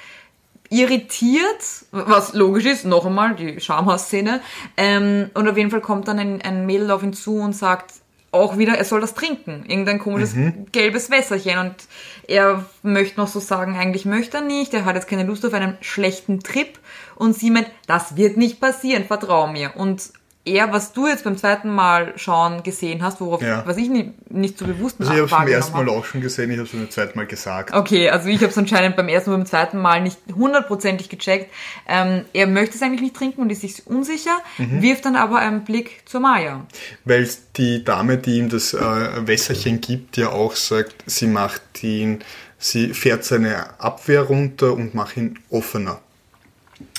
irritiert, was logisch ist, noch einmal, die Schamhaus-Szene. Ähm, und auf jeden Fall kommt dann ein, ein Mädel auf ihn zu und sagt auch wieder, er soll das trinken. Irgendein komisches gelbes Wässerchen. Und er möchte noch so sagen, eigentlich möchte er nicht, er hat jetzt keine Lust auf einen schlechten Trip. Und sie meint, das wird nicht passieren, vertrau mir. Und er, was du jetzt beim zweiten Mal schauen gesehen hast, worauf, Ja. was ich nie, nicht so bewusst Also ich habe es beim ersten Mal auch schon gesehen, ich habe es beim zweiten Mal gesagt. Okay, also ich habe es anscheinend beim ersten und beim zweiten Mal nicht hundertprozentig gecheckt. Ähm, er möchte es eigentlich nicht trinken und ist sich unsicher, Mhm. wirft dann aber einen Blick zur Maya. Weil die Dame, die ihm das äh, Wässerchen gibt, ja auch sagt, sie macht ihn, sie fährt seine Abwehr runter und macht ihn offener.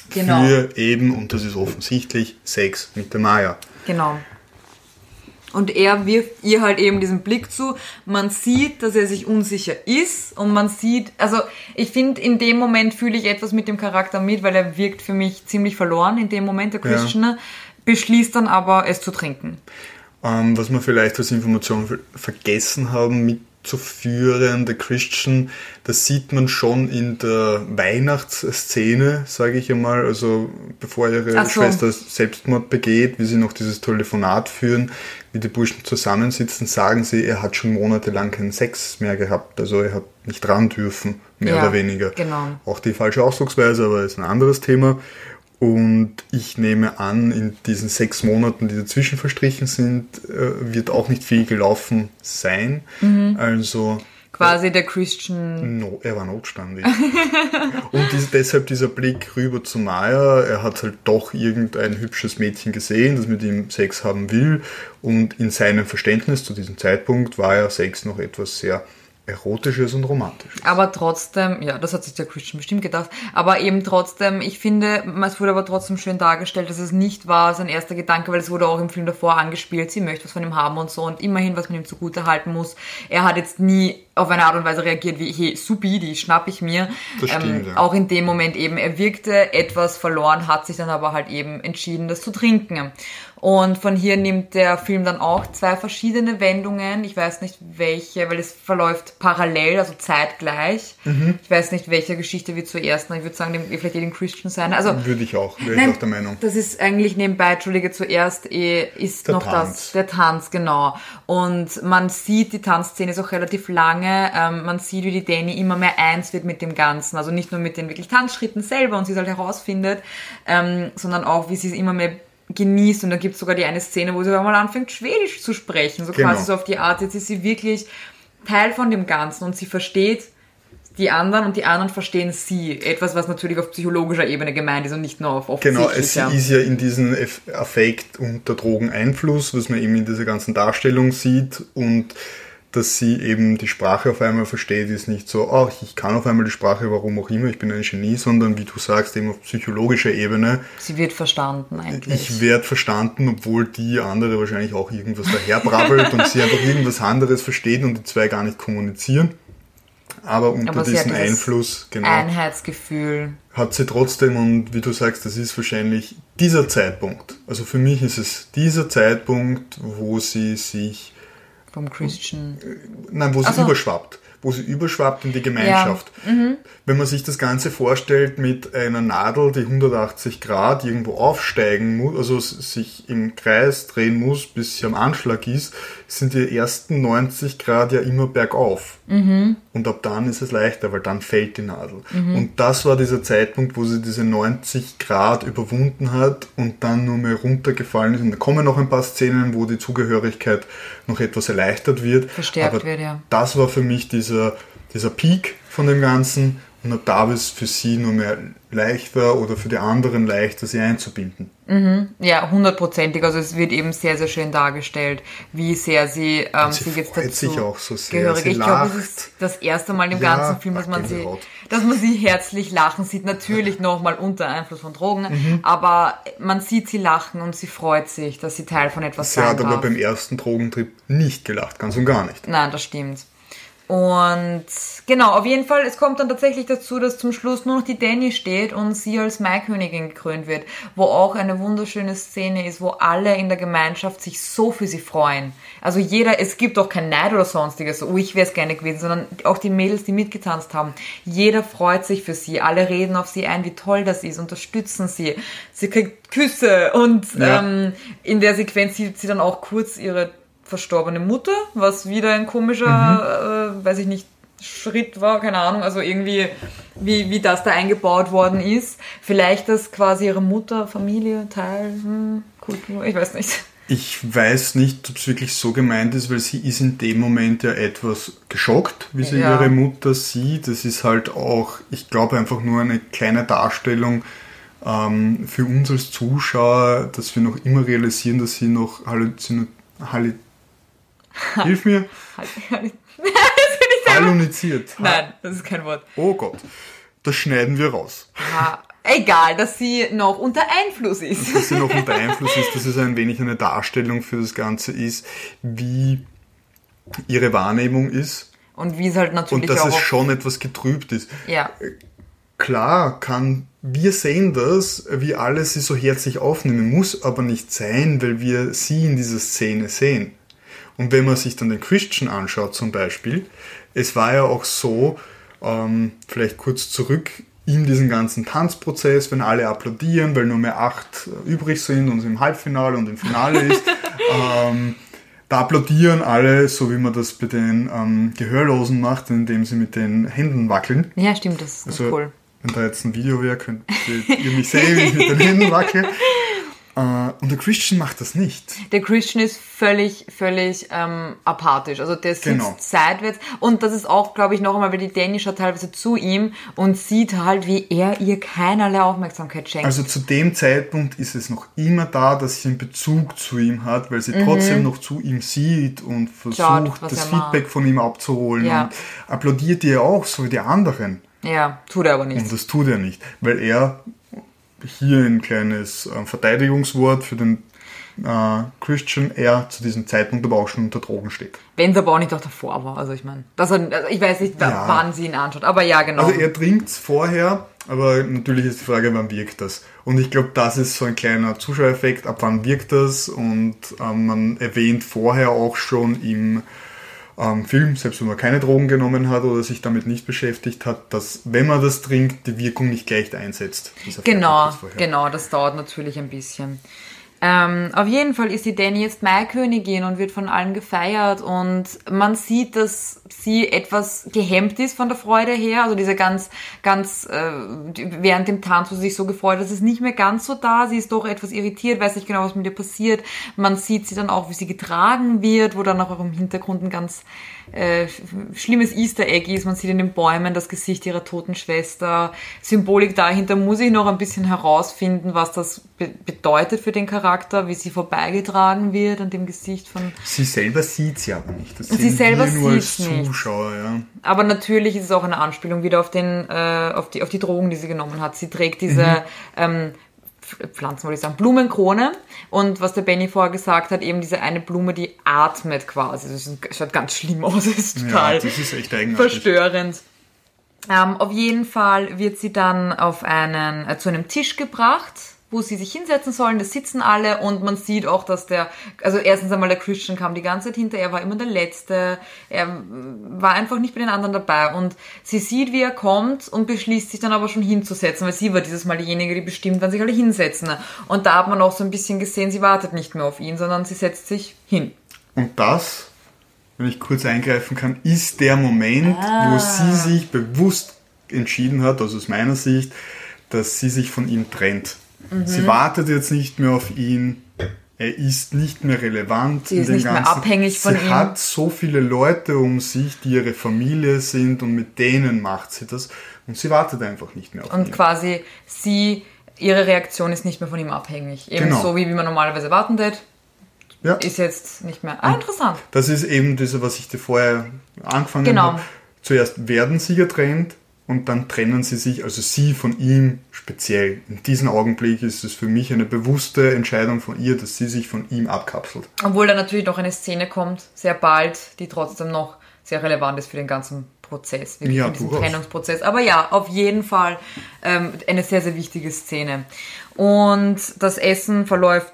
Genau. Für eben, und das ist offensichtlich, Sex mit der Maya. Genau. Und er wirft ihr halt eben diesen Blick zu. Man sieht, dass er sich unsicher ist und man sieht, also ich finde, in dem Moment fühle ich etwas mit dem Charakter mit, weil er wirkt für mich ziemlich verloren in dem Moment, der Christian. Beschließt dann aber, es zu trinken. Ähm, was wir vielleicht als Information ver- vergessen haben mitzuführen, der Christian, das sieht man schon in der Weihnachtsszene, sage ich einmal, also bevor ihre so. Schwester Selbstmord begeht, wie sie noch dieses Telefonat führen, wie die Burschen zusammensitzen, sagen sie, er hat schon monatelang keinen Sex mehr gehabt, also er hat nicht ran dürfen, mehr Ja, oder weniger. genau. Auch die falsche Ausdrucksweise, aber ist ein anderes Thema. Und ich nehme an, in diesen sechs Monaten, die dazwischen verstrichen sind, äh, wird auch nicht viel gelaufen sein. Mhm. Also Quasi der Christian. no, er war notstandig. Und dies, deshalb dieser Blick rüber zu Maya. Er hat halt doch irgendein hübsches Mädchen gesehen, das mit ihm Sex haben will. Und in seinem Verständnis zu diesem Zeitpunkt war ja Sex noch etwas sehr Erotisches und Romantisches. Aber trotzdem, ja, das hat sich der Christian bestimmt gedacht, aber eben trotzdem, ich finde, es wurde aber trotzdem schön dargestellt, dass es nicht war sein erster Gedanke, weil es wurde auch im Film davor angespielt, sie möchte was von ihm haben und so und immerhin, was man ihm zugute halten muss. Er hat jetzt nie auf eine Art und Weise reagiert wie, hey, supi, die schnapp ich mir. Das stimmt, ja. Auch in dem Moment eben, er wirkte etwas verloren, hat sich dann aber halt eben entschieden, das zu trinken. Und von hier nimmt der Film dann auch zwei verschiedene Wendungen. Ich weiß nicht welche, weil es verläuft parallel, also zeitgleich. Mhm. Ich weiß nicht, welche Geschichte wir zuerst. Ich würde sagen, dem, vielleicht eh den Christian sein. Also Würde ich auch, wäre ich Nein, auch der Meinung. das ist eigentlich nebenbei, Entschuldige, zuerst eh, ist Der noch Tanz. das, der Tanz, genau. Und man sieht, die Tanzszene ist auch relativ lange, ähm, man sieht, wie die Danny immer mehr eins wird mit dem Ganzen. Also nicht nur mit den wirklich Tanzschritten selber und sie es halt herausfindet, ähm, sondern auch, wie sie es immer mehr genießt. Und da gibt es sogar die eine Szene, wo sie auf einmal anfängt, Schwedisch zu sprechen. So Genau. quasi so auf die Art, jetzt ist sie wirklich Teil von dem Ganzen und sie versteht die anderen und die anderen verstehen sie. Etwas, was natürlich auf psychologischer Ebene gemeint ist und nicht nur auf Genau, es offensichtlicher. ist ja in diesem Affekt unter Drogeneinfluss, was man eben in dieser ganzen Darstellung sieht und dass sie eben die Sprache auf einmal versteht, ist nicht so, ach, ich kann auf einmal die Sprache, warum auch immer, ich bin ein Genie, sondern wie du sagst, eben auf psychologischer Ebene. Sie wird verstanden eigentlich. Ich werde verstanden, obwohl die andere wahrscheinlich auch irgendwas daherbrabbelt und sie einfach irgendwas anderes versteht und die zwei gar nicht kommunizieren. Aber unter Aber diesem Einfluss, genau Einheitsgefühl. hat sie trotzdem, und wie du sagst, das ist wahrscheinlich dieser Zeitpunkt. Also für mich ist es dieser Zeitpunkt, wo sie sich, Vom Christian. nein, wo sie so. überschwappt. Wo sie überschwappt in die Gemeinschaft. Mhm. Wenn man sich das Ganze vorstellt mit einer Nadel, die 180 Grad irgendwo aufsteigen muss, also sich im Kreis drehen muss, bis sie am Anschlag ist, sind die ersten 90 Grad ja immer bergauf. Mhm. Und ab dann ist es leichter, weil dann fällt die Nadel. Und das war dieser Zeitpunkt, wo sie diese 90 Grad überwunden hat und dann nur mehr runtergefallen ist. Und da kommen noch ein paar Szenen, wo die Zugehörigkeit noch etwas erleichtert wird. Verstärkt Aber wird, ja. Das war für mich dieser dieser Peak von dem Ganzen und ab da wird es für sie nur mehr leichter oder für die anderen leichter, sie einzubinden. Ja, hundertprozentig. Also es wird eben sehr, sehr schön dargestellt, wie sehr sie, ähm, sie sich jetzt dazu sich auch so sehr. gehörig. Sie ich glaube, es ist das erste Mal im Ja, ganzen Film, dass man sie, dass man sie herzlich lachen sieht. Natürlich nochmal unter Einfluss von Drogen, Mhm. aber man sieht sie lachen und sie freut sich, dass sie Teil von etwas Sie sein hat aber beim ersten Drogentrip nicht gelacht, ganz und gar nicht. Nein, das stimmt. Und genau, auf jeden Fall, es kommt dann tatsächlich dazu, dass zum Schluss nur noch die Danny steht und sie als Maikönigin gekrönt wird, wo auch eine wunderschöne Szene ist, wo alle in der Gemeinschaft sich so für sie freuen. Also jeder, es gibt auch kein Neid oder sonstiges, oh, ich wäre es gerne gewesen, sondern auch die Mädels, die mitgetanzt haben. Jeder freut sich für sie, alle reden auf sie ein, wie toll das ist, unterstützen sie. Sie kriegt Küsse und Ja. ähm, in der Sequenz sieht sie dann auch kurz ihre verstorbene Mutter, was wieder ein komischer, äh, weiß ich nicht, Schritt war, keine Ahnung, also irgendwie, wie, wie das da eingebaut worden ist. Vielleicht, dass quasi ihre Mutter, Familie, Teil, hm, Kultur, ich weiß nicht. Ich weiß nicht, ob es wirklich so gemeint ist, weil sie ist in dem Moment ja etwas geschockt, wie sie Ja. ihre Mutter sieht. Das ist halt auch, ich glaube, einfach nur eine kleine Darstellung ähm, für uns als Zuschauer, dass wir noch immer realisieren, dass sie noch Halluzino, Halli, Hilf mir, Halt, halt. Nein, das ist kein Wort. Oh Gott, das schneiden wir raus. Ha, egal, dass sie noch unter Einfluss ist. dass sie noch unter Einfluss ist, dass es ein wenig eine Darstellung für das Ganze ist, wie ihre Wahrnehmung ist Und wie es halt natürlich und dass auch. es schon etwas getrübt ist. ja, Klar kann, wir sehen das, wie alle sie so herzlich aufnehmen, muss aber nicht sein, weil wir sie in dieser Szene sehen. Und wenn man sich dann den Christian anschaut zum Beispiel, es war ja auch so, ähm, vielleicht kurz zurück, in diesem ganzen Tanzprozess, wenn alle applaudieren, weil nur mehr acht übrig sind und es im Halbfinale und im Finale ist, ähm, da applaudieren alle, so wie man das bei den ähm, Gehörlosen macht, indem sie mit den Händen wackeln. ja, stimmt, das ist Also, cool. wenn da jetzt ein Video wäre, könnt ihr mich sehen, wie ich mit den Händen wackel. Äh, und der Christian macht das nicht. Der Christian ist völlig, völlig ähm, apathisch. Also der sitzt Genau. seitwärts. Und das ist auch, glaube ich, noch einmal, weil die Danny schaut teilweise zu ihm und sieht halt, wie er ihr keinerlei Aufmerksamkeit schenkt. Also zu dem Zeitpunkt ist es noch immer da, dass sie einen Bezug zu ihm hat, weil sie trotzdem noch zu ihm sieht und versucht, Mhm. Schaut, das er macht. Feedback von ihm abzuholen Ja. und applaudiert ihr auch, so wie die anderen. ja, tut er aber Und nicht. das tut er nicht, weil er hier ein kleines äh, Verteidigungswort für den äh, Christian, er zu diesem Zeitpunkt aber auch schon unter Drogen steht. Wenn es aber auch nicht auch davor war. Also ich meine, also ich weiß nicht, Ja. wann sie ihn anschaut. Aber ja, genau. Also er trinkt's vorher, aber natürlich ist die Frage, wann wirkt das? Und ich glaube, das ist so ein kleiner Zuschauereffekt, ab wann wirkt das? Und ähm, man erwähnt vorher auch schon im ähm, Film, selbst wenn man keine Drogen genommen hat oder sich damit nicht beschäftigt hat, dass wenn man das trinkt, die Wirkung nicht gleich einsetzt. Genau, genau, das dauert natürlich ein bisschen. Ähm, auf jeden Fall ist die Danny jetzt Maikönigin und wird von allen gefeiert und man sieht, dass sie etwas gehemmt ist von der Freude her. Also diese ganz, ganz, äh, während dem Tanz, wo sie sich so gefreut hat, ist es nicht mehr ganz so da. Sie ist doch etwas irritiert, weiß nicht genau, was mit ihr passiert. Man sieht sie dann auch, wie sie getragen wird, wo dann auch im Hintergrund ein ganz äh, schlimmes Easter Egg ist. Man sieht in den Bäumen das Gesicht ihrer toten Schwester. Symbolik dahinter muss ich noch ein bisschen herausfinden, was das be bedeutet für den Charakter, wie sie vorbeigetragen wird an dem Gesicht von. Sie selber sieht sie aber nicht. Das Sie selber nur als sieht's nicht. Zuschauer. Ja. Aber natürlich ist es auch eine Anspielung wieder auf den, äh, auf die, auf die Drogen, die sie genommen hat. Sie trägt diese ähm, Pf- Pflanzen, wollte ich sagen, Blumenkrone. Und was der Benny vorher gesagt hat, eben diese eine Blume, die atmet quasi. Das schaut ganz schlimm aus. Das ist total ja, das ist echt eigenartig. verstörend. Ähm, auf jeden Fall wird sie dann auf einen, äh, zu einem Tisch gebracht, wo sie sich hinsetzen sollen. Da sitzen alle und man sieht auch, dass der, also erstens einmal der Christian kam die ganze Zeit hinter, er war immer der Letzte, er war einfach nicht bei den anderen dabei und sie sieht, wie er kommt und beschließt sich dann aber schon hinzusetzen, weil sie war dieses Mal diejenige, die bestimmt, wann sich alle hinsetzen. Und da hat man auch so ein bisschen gesehen, sie wartet nicht mehr auf ihn, sondern sie setzt sich hin. Und das, wenn ich kurz eingreifen kann, ist der Moment, Ah. wo sie sich bewusst entschieden hat, also aus meiner Sicht, dass sie sich von ihm trennt. Mhm. Sie wartet jetzt nicht mehr auf ihn, er ist nicht mehr relevant. Sie ist nicht mehr abhängig von sie ihm. Sie hat so viele Leute um sich, die ihre Familie sind und mit denen macht sie das. Und sie wartet einfach nicht mehr auf Und ihn. quasi sie, ihre Reaktion ist nicht mehr von ihm abhängig. Eben Genau. so, wie, wie man normalerweise warten tät, Ja. ist jetzt nicht mehr. Ah, interessant. Das ist eben das, was ich dir vorher angefangen Genau. habe. Zuerst werden sie getrennt und dann trennen sie sich, also sie von ihm speziell. In diesem Augenblick ist es für mich eine bewusste Entscheidung von ihr, dass sie sich von ihm abkapselt. Obwohl da natürlich noch eine Szene kommt, sehr bald, die trotzdem noch sehr relevant ist für den ganzen Prozess, wirklich Ja, für diesen. Trennungsprozess. Aber ja, auf jeden Fall ähm, eine sehr, sehr wichtige Szene. Und das Essen verläuft,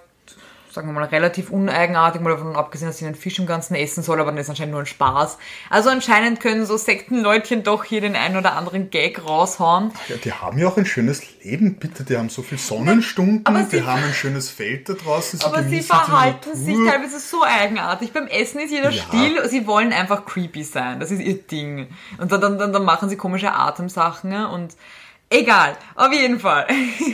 sagen wir mal, relativ uneigenartig, mal davon abgesehen, dass sie einen Fisch im Ganzen essen soll, aber das ist anscheinend nur ein Spaß. Also anscheinend können so Sektenleutchen doch hier den einen oder anderen Gag raushauen. Ja, die haben ja auch ein schönes Leben, bitte. Die haben so viele Sonnenstunden, Aber sie- die haben ein schönes Feld da draußen. Sie Aber sie verhalten sich teilweise so eigenartig. Beim Essen ist jeder Ja. still, sie wollen einfach creepy sein. Das ist ihr Ding. Und dann, dann, dann, machen sie komische Atemsachen und egal. Auf jeden Fall.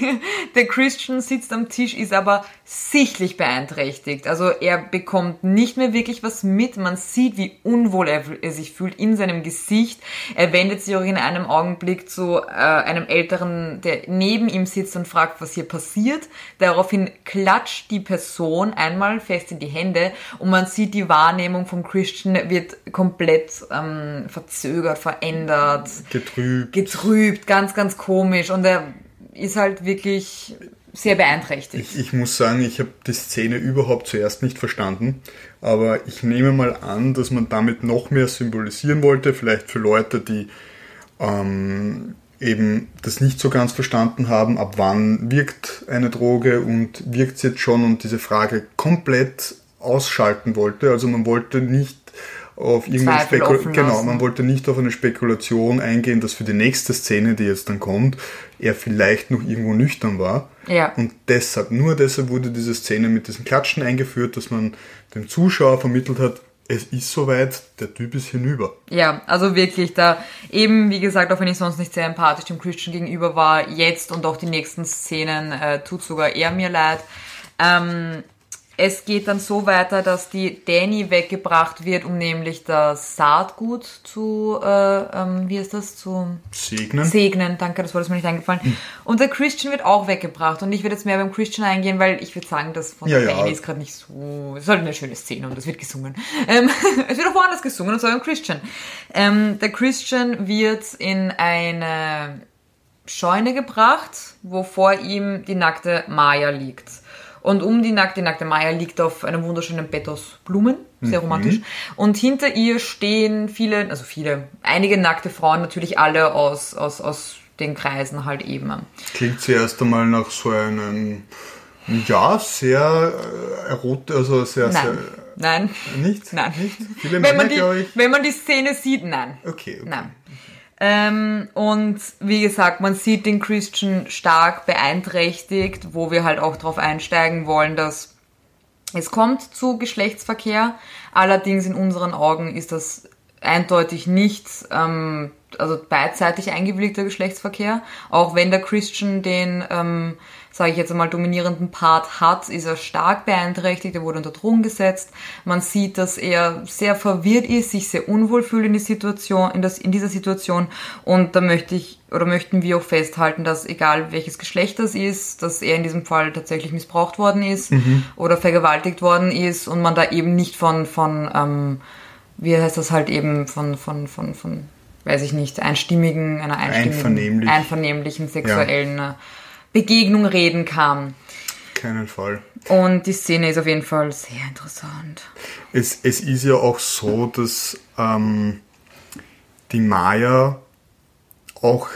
Der Christian sitzt am Tisch, ist aber sichtlich beeinträchtigt. Also er bekommt nicht mehr wirklich was mit. Man sieht, wie unwohl er, sich fühlt in seinem Gesicht. Er wendet sich auch in einem Augenblick zu äh, einem Älteren, der neben ihm sitzt und fragt, was hier passiert. Daraufhin klatscht die Person einmal fest in die Hände und man sieht, die Wahrnehmung vom Christian wird komplett ähm, verzögert, verändert Getrübt. getrübt, ganz, ganz komisch und er ist halt wirklich sehr beeinträchtigt. Ich, ich muss sagen, ich habe die Szene überhaupt zuerst nicht verstanden, aber ich nehme mal an, dass man damit noch mehr symbolisieren wollte, vielleicht für Leute, die ähm, eben das nicht so ganz verstanden haben, ab wann wirkt eine Droge und wirkt sie jetzt schon und diese Frage komplett ausschalten wollte. Also man wollte nicht auf irgendeine Zweifel Spekul offen genau, man wollte nicht auf eine Spekulation eingehen, dass für die nächste Szene, die jetzt dann kommt, er vielleicht noch irgendwo nüchtern war. Ja. Und deshalb, nur deshalb wurde diese Szene mit diesem Klatschen eingeführt, dass man dem Zuschauer vermittelt hat, es ist soweit, der Typ ist hinüber. Ja, also wirklich, da eben, wie gesagt, auch wenn ich sonst nicht sehr empathisch dem Christian gegenüber war, jetzt und auch die nächsten Szenen äh, tut sogar er mir leid. Ähm, es geht dann so weiter, dass die Danny weggebracht wird, um nämlich das Saatgut zu, äh, ähm, wie ist das, zu Segnen. segnen. Danke, das Wort ist mir nicht eingefallen. Hm. Und der Christian wird auch weggebracht. Und ich würde jetzt mehr beim Christian eingehen, weil ich würde sagen, das von Ja, der ja. Danny ist gerade nicht so. Es ist halt eine schöne Szene und es wird gesungen. Ähm, es wird auch woanders gesungen und zwar beim Christian. Ähm, der Christian wird in eine Scheune gebracht, wo vor ihm die nackte Maya liegt. Und um die nackte, nackte Maya liegt auf einem wunderschönen Bett aus Blumen, sehr romantisch. Und hinter ihr stehen viele, also viele, einige nackte Frauen, natürlich alle aus, aus, aus den Kreisen halt eben. Klingt zuerst einmal nach so einem, ja, sehr äh, erot, also sehr, Nein, nein, sehr, nicht? nein. Nicht? Viele Wenn Männer, man, die, ich. wenn man die Szene sieht, nein. Okay, okay. Nein. Ähm, und wie gesagt, man sieht den Christian stark beeinträchtigt, wo wir halt auch darauf einsteigen wollen, dass es kommt zu Geschlechtsverkehr. Allerdings in unseren Augen ist das eindeutig nicht, ähm, also beidseitig eingewilligter Geschlechtsverkehr. Auch wenn der Christian den, ähm, sage ich jetzt einmal, dominierenden Part hat, ist er stark beeinträchtigt, er wurde unter Drogen gesetzt. Man sieht, dass er sehr verwirrt ist, sich sehr unwohl fühlt in, die Situation, in, das, in dieser Situation. Und da möchte ich oder möchten wir auch festhalten, dass egal welches Geschlecht das ist, dass er in diesem Fall tatsächlich missbraucht worden ist oder vergewaltigt worden ist und man da eben nicht von, von ähm, wie heißt das halt eben, von, von, von, von, weiß ich nicht, einstimmigen, einer einstimmigen, Einvernehmlich. einvernehmlichen sexuellen äh, Begegnung reden kann. Keinen Fall. Und die Szene ist auf jeden Fall sehr interessant. Es, es ist ja auch so, dass ähm, die Maya auch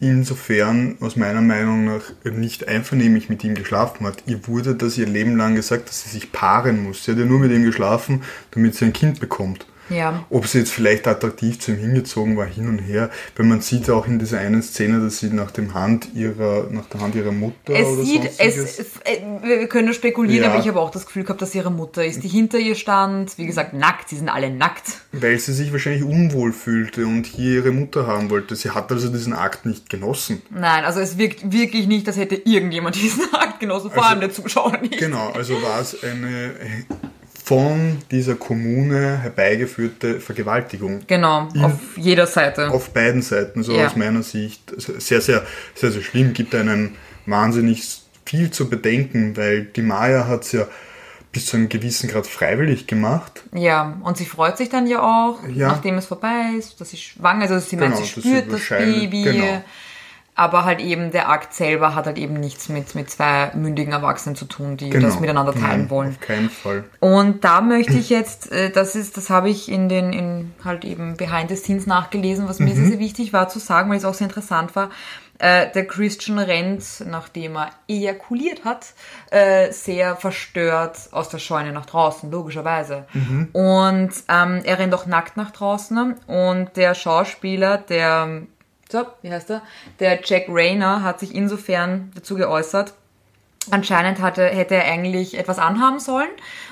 insofern aus meiner Meinung nach nicht einvernehmlich mit ihm geschlafen hat. Ihr wurde das ihr Leben lang gesagt, dass sie sich paaren muss. Sie hat ja nur mit ihm geschlafen, damit sie ein Kind bekommt. Ja. Ob sie jetzt vielleicht attraktiv zu ihm hingezogen war, hin und her. Weil man sieht auch in dieser einen Szene, dass sie nach dem Hand ihrer, nach der Hand ihrer Mutter Es oder sieht, sonstiges- es, äh, wir können nur spekulieren, Ja. aber ich habe auch das Gefühl gehabt, dass ihre Mutter ist, die hinter ihr stand. Wie gesagt, nackt, sie sind alle nackt. Weil sie sich wahrscheinlich unwohl fühlte und hier ihre Mutter haben wollte. Sie hat also diesen Akt nicht genossen. Nein, also es wirkt wirklich nicht, als hätte irgendjemand diesen Akt genossen, vor Also- allem der Zuschauer nicht. Genau, also war es eine von dieser Kommune herbeigeführte Vergewaltigung. Genau, auf jeder Seite. Auf beiden Seiten, so Ja. aus meiner Sicht. Sehr, sehr, sehr, sehr schlimm. Gibt einen wahnsinnig viel zu bedenken, weil die Maya hat es ja bis zu einem gewissen Grad freiwillig gemacht. Ja, und sie freut sich dann ja auch, Ja. nachdem es vorbei ist, dass sie schwanger ist. Also sie meint, Genau, sie dass sie spürt das Baby. genau. Aber halt eben der Akt selber hat halt eben nichts mit, mit zwei mündigen Erwachsenen zu tun, die Genau. das miteinander teilen Nein, wollen. Auf keinen Fall. Und da möchte ich jetzt, äh, das ist, das habe ich in den, in halt eben Behind the Scenes nachgelesen, was mir sehr, sehr wichtig war zu sagen, weil es auch sehr interessant war. Äh, der Christian rennt, nachdem er ejakuliert hat, äh, sehr verstört aus der Scheune nach draußen, logischerweise. Und ähm, er rennt auch nackt nach draußen und der Schauspieler, der, so, wie heißt er? Der Jack Rayner hat sich insofern dazu geäußert, Anscheinend hatte, hätte er eigentlich etwas anhaben sollen,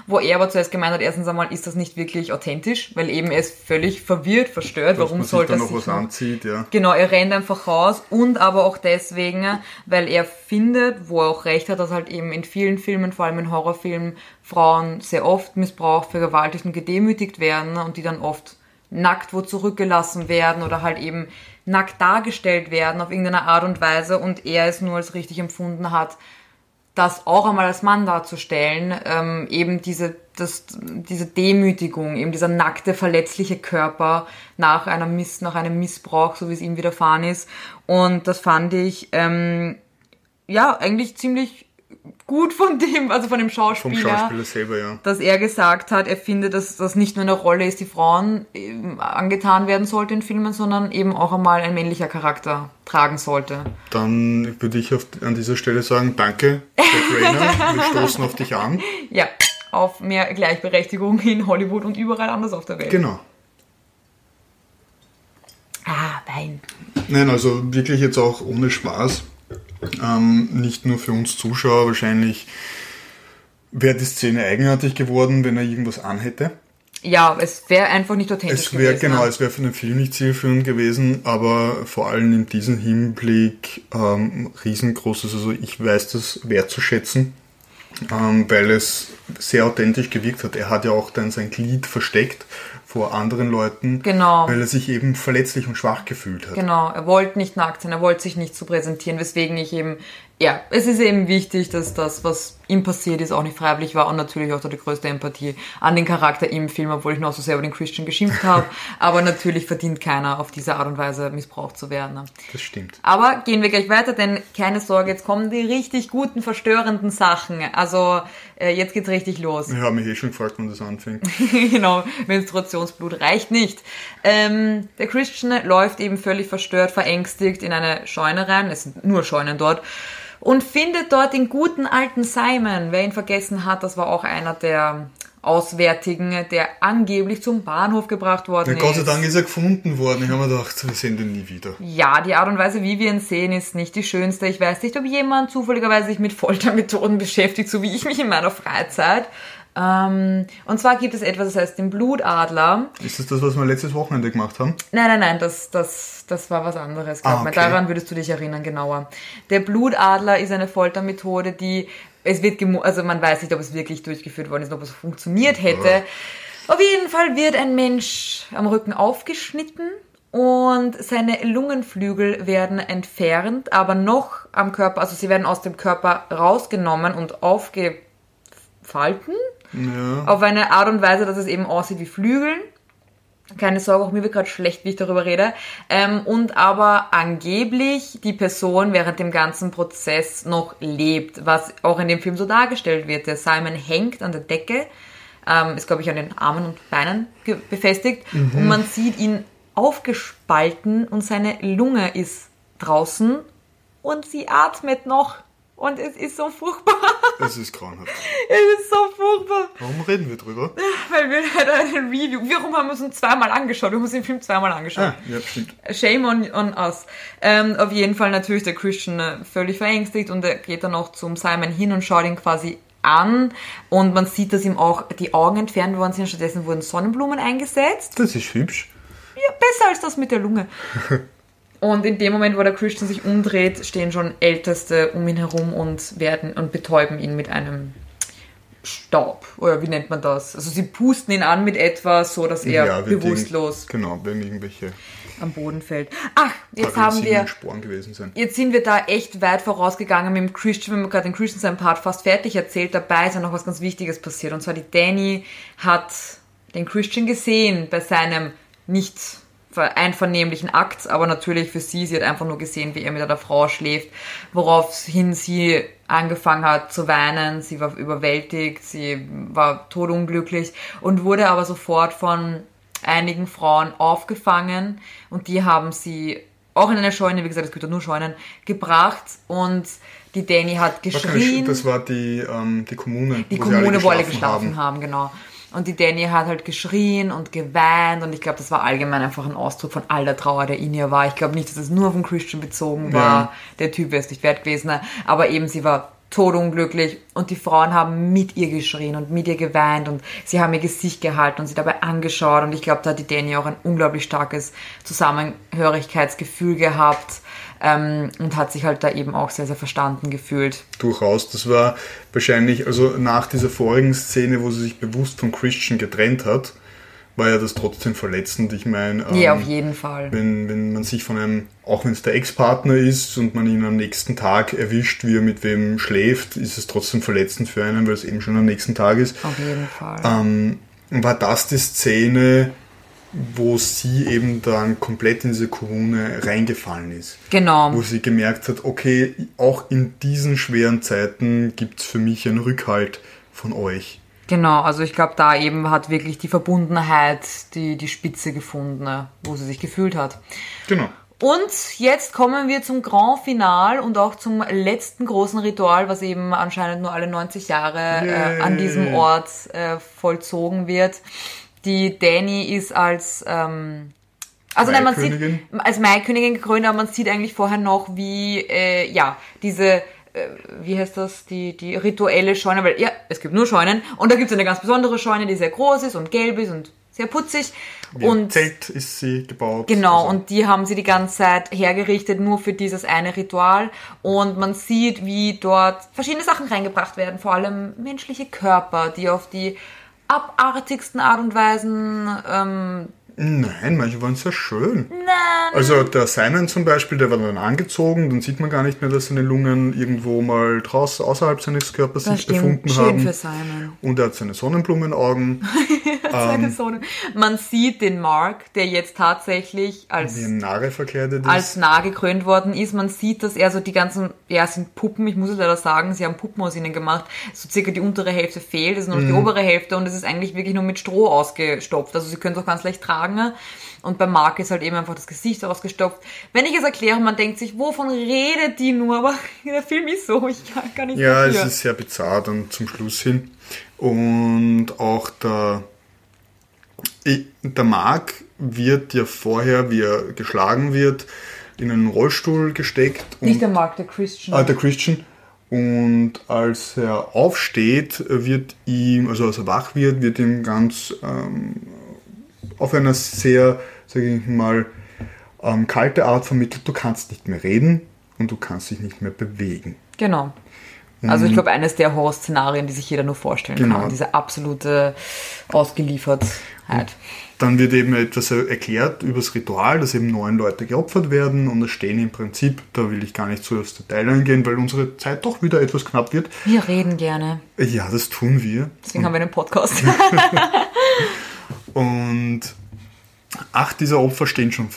wo er aber zuerst gemeint hat, erstens einmal ist das nicht wirklich authentisch, weil eben er ist völlig verwirrt, verstört, Dass warum sollte er noch sich was noch- anzieht, ja. Genau, er rennt einfach raus und aber auch deswegen, weil er findet, wo er auch recht hat, dass halt eben in vielen Filmen, vor allem in Horrorfilmen, Frauen sehr oft missbraucht, vergewaltigt und gedemütigt werden und die dann oft nackt wo zurückgelassen werden oder halt eben nackt dargestellt werden auf irgendeine Art und Weise und er es nur als richtig empfunden hat, das auch einmal als Mann darzustellen, ähm, eben diese, das, diese Demütigung, eben dieser nackte, verletzliche Körper nach einer Miss, nach einem Missbrauch, so wie es ihm widerfahren ist. Und das fand ich, ähm, ja, eigentlich ziemlich gut von dem, also von dem Vom Schauspieler Schauspieler selber, ja. dass er gesagt hat, er findet, dass das nicht nur eine Rolle ist, die Frauen ähm, angetan werden sollte in Filmen, sondern eben auch einmal ein männlicher Charakter tragen sollte. Dann würde ich auf, an dieser Stelle sagen, danke, Jack Rayner. Wir stoßen auf dich an. Ja, auf mehr Gleichberechtigung in Hollywood und überall anders auf der Welt. Genau. Ah, Wein. Nein, also wirklich jetzt auch ohne Spaß. Ähm, nicht nur für uns Zuschauer, wahrscheinlich wäre die Szene eigenartig geworden, wenn er irgendwas anhätte. Ja, es wäre einfach nicht authentisch Es wäre gewesen. genau, es wäre für den Film nicht zielführend gewesen, aber vor allem in diesem Hinblick ähm, riesengroßes. Also ich weiß das wertzuschätzen, ähm, weil es sehr authentisch gewirkt hat. Er hat ja auch dann sein Glied versteckt vor anderen Leuten, Genau. weil er sich eben verletzlich und schwach gefühlt hat. Genau, er wollte nicht nackt sein, er wollte sich nicht so präsentieren, weswegen ich eben, ja, es ist eben wichtig, dass das, was ihm passiert ist, auch nicht freiwillig war und natürlich auch da die größte Empathie an den Charakter im Film, obwohl ich noch so sehr über den Christian geschimpft habe. Aber natürlich verdient keiner auf diese Art und Weise missbraucht zu werden. ne? Das stimmt. Aber gehen wir gleich weiter, denn keine Sorge, jetzt kommen die richtig guten, verstörenden Sachen. Also äh, jetzt geht's richtig los. Ich habe mich eh schon gefragt, wann das anfängt. genau, Menstruationsblut reicht nicht. Ähm, der Christian läuft eben völlig verstört, verängstigt in eine Scheune rein, es sind nur Scheunen dort, und findet dort den guten alten Simon. Wer ihn vergessen hat, das war auch einer der Auswärtigen, der angeblich zum Bahnhof gebracht worden Ja, Gott sei ist. Dank ist er gefunden worden. Ich habe mir gedacht, wir sehen den nie wieder. Ja, die Art und Weise, wie wir ihn sehen, ist nicht die schönste. Ich weiß nicht, ob jemand zufälligerweise sich mit Foltermethoden beschäftigt, so wie ich mich in meiner Freizeit. Ähm, und zwar gibt es etwas, das heißt den Blutadler. Ist das das, was wir letztes Wochenende gemacht haben? Nein, nein, nein, das, das, das war was anderes. Glaub Ah, okay. Daran würdest du dich erinnern, genauer. Der Blutadler ist eine Foltermethode, die, es wird also man weiß nicht, ob es wirklich durchgeführt worden ist, ob es funktioniert hätte. Auf jeden Fall wird ein Mensch am Rücken aufgeschnitten und seine Lungenflügel werden entfernt, aber noch am Körper, also sie werden aus dem Körper rausgenommen und aufgefalten Ja. auf eine Art und Weise, dass es eben aussieht wie Flügeln. Keine Sorge, auch mir wird gerade schlecht, wie ich darüber rede. Ähm, und aber angeblich die Person während dem ganzen Prozess noch lebt, was auch in dem Film so dargestellt wird. Der Simon hängt an der Decke, ähm, ist glaube ich an den Armen und Beinen befestigt und man sieht ihn aufgespalten und seine Lunge ist draußen und sie atmet noch Und es ist so furchtbar. Es ist grauenhaft. Es ist so furchtbar. Warum reden wir drüber? Weil wir halt eine Review. Warum haben wir uns ihn zweimal angeschaut? Wir haben uns den Film zweimal angeschaut. Ah, ja, stimmt. Shame on, on us. Ähm, auf jeden Fall natürlich der Christian äh, völlig verängstigt und er geht dann auch zum Simon hin und schaut ihn quasi an und man sieht, dass ihm auch die Augen entfernt worden sind. Stattdessen wurden Sonnenblumen eingesetzt. Das ist hübsch. Ja, besser als das mit der Lunge. Und in dem Moment, wo der Christian sich umdreht, stehen schon Älteste um ihn herum und werden und betäuben ihn mit einem Staub. Oder wie nennt man das? Also sie pusten ihn an mit etwas, so dass er ja, bewusstlos irgend- Genau, wenn irgendwelche am Boden fällt. Ach, jetzt haben wir, jetzt sind wir da echt weit vorausgegangen mit dem Christian, wenn wir gerade den Christian seinen Part fast fertig erzählt, dabei ist ja noch was ganz Wichtiges passiert. Und zwar die Danny hat den Christian gesehen bei seinem nicht einvernehmlichen Akt, aber natürlich für sie, sie hat einfach nur gesehen, wie er mit einer Frau schläft, woraufhin sie angefangen hat zu weinen, sie war überwältigt, sie war todunglücklich und wurde aber sofort von einigen Frauen aufgefangen und die haben sie auch in eine Scheune, wie gesagt, es gibt ja nur Scheunen, gebracht und die Danny hat geschrien. Das war die, ähm, die Kommune. Die wo sie alle Kommune, wo alle geschlafen geschlafen haben. genau. Und die Danny hat halt geschrien und geweint und ich glaube, das war allgemein einfach ein Ausdruck von all der Trauer, der in ihr war. Ich glaube nicht, dass es nur auf den Christian bezogen war. Ja. Der Typ wäre es nicht wert gewesen. Aber eben, sie war todunglücklich und die Frauen haben mit ihr geschrien und mit ihr geweint und sie haben ihr Gesicht gehalten und sie dabei angeschaut und ich glaube, da hat die Danny auch ein unglaublich starkes Zusammenhörigkeitsgefühl gehabt ähm, und hat sich halt da eben auch sehr, sehr verstanden gefühlt. Durchaus. Das war wahrscheinlich, also nach dieser vorigen Szene, wo sie sich bewusst von Christian getrennt hat, war ja das trotzdem verletzend. Ich meine, ähm, Ja, auf jeden Fall. wenn, wenn man sich von einem, auch wenn es der Ex-Partner ist und man ihn am nächsten Tag erwischt, wie er mit wem schläft, ist es trotzdem verletzend für einen, weil es eben schon am nächsten Tag ist. Auf jeden Fall. Ähm, war das die Szene, wo sie eben dann komplett in diese Kommune reingefallen ist? Genau. Wo sie gemerkt hat, okay, auch in diesen schweren Zeiten gibt es für mich einen Rückhalt von euch. Genau, also ich glaube, da eben hat wirklich die Verbundenheit die, die Spitze gefunden, ne, wo sie sich gefühlt hat. Genau. Und jetzt kommen wir zum Grand Final und auch zum letzten großen Ritual, was eben anscheinend nur alle 90 Jahre äh, an diesem. Ort äh, vollzogen wird. Die Danny ist als ähm, also nein, man sieht als Maikönigin gekrönt, aber man sieht eigentlich vorher noch, wie äh, ja diese äh, wie heißt das, die, die rituelle Scheune, weil ja, es gibt nur Scheunen und da gibt es eine ganz besondere Scheune, die sehr groß ist und gelb ist und sehr putzig. Wie und Zelt ist sie gebaut. Genau, Also, und die haben sie die ganze Zeit hergerichtet, nur für dieses eine Ritual. Und man sieht, wie dort verschiedene Sachen reingebracht werden, vor allem menschliche Körper, die auf die abartigsten Art und Weisen. Ähm, Nein, manche waren sehr schön. nein, Also der Simon zum Beispiel, der war dann angezogen, dann sieht man gar nicht mehr, dass seine Lungen irgendwo mal draußen außerhalb seines Körpers das sich stimmt. befunden Schön haben. für Simon. Und er hat seine Sonnenblumenaugen. Seine Ähm. Sonne. Man sieht den Mark, der jetzt tatsächlich als Narre verkleidet ist. als nah gekrönt worden ist. Man sieht, dass er so die ganzen, ja, es sind Puppen, ich muss es leider sagen, sie haben Puppen aus ihnen gemacht. So circa die untere Hälfte fehlt, es ist nur noch die obere Hälfte und es ist eigentlich wirklich nur mit Stroh ausgestopft. Also sie können es auch ganz leicht tragen. Und beim Mark ist halt eben einfach das Gesicht ausgestopft. Wenn ich es erkläre, man denkt sich, wovon redet die nur? Aber der Film ist so, ich kann gar nicht Ja, es dafür. ist sehr bizarr dann zum Schluss hin. Und auch der, der Mark wird ja vorher, wie er geschlagen wird, in einen Rollstuhl gesteckt. Nicht der Mark, der Christian. ah, der Christian. Und als er aufsteht, wird ihm, also als er wach wird, wird ihm ganz ähm, auf einer sehr, sage ich mal, ähm, kalte Art vermittelt, du kannst nicht mehr reden und du kannst dich nicht mehr bewegen. Genau. Also ich glaube, eines der Horror-Szenarien, die sich jeder nur vorstellen Genau. kann. Diese absolute Ausgeliefertheit. Dann wird eben etwas erklärt über das Ritual, dass eben neun Leute geopfert werden und es stehen im Prinzip, da will ich gar nicht so aufs Detail eingehen, weil unsere Zeit doch wieder etwas knapp wird. Wir reden gerne. Ja, das tun wir. Deswegen haben wir einen Podcast. Und acht dieser Opfer stehen schon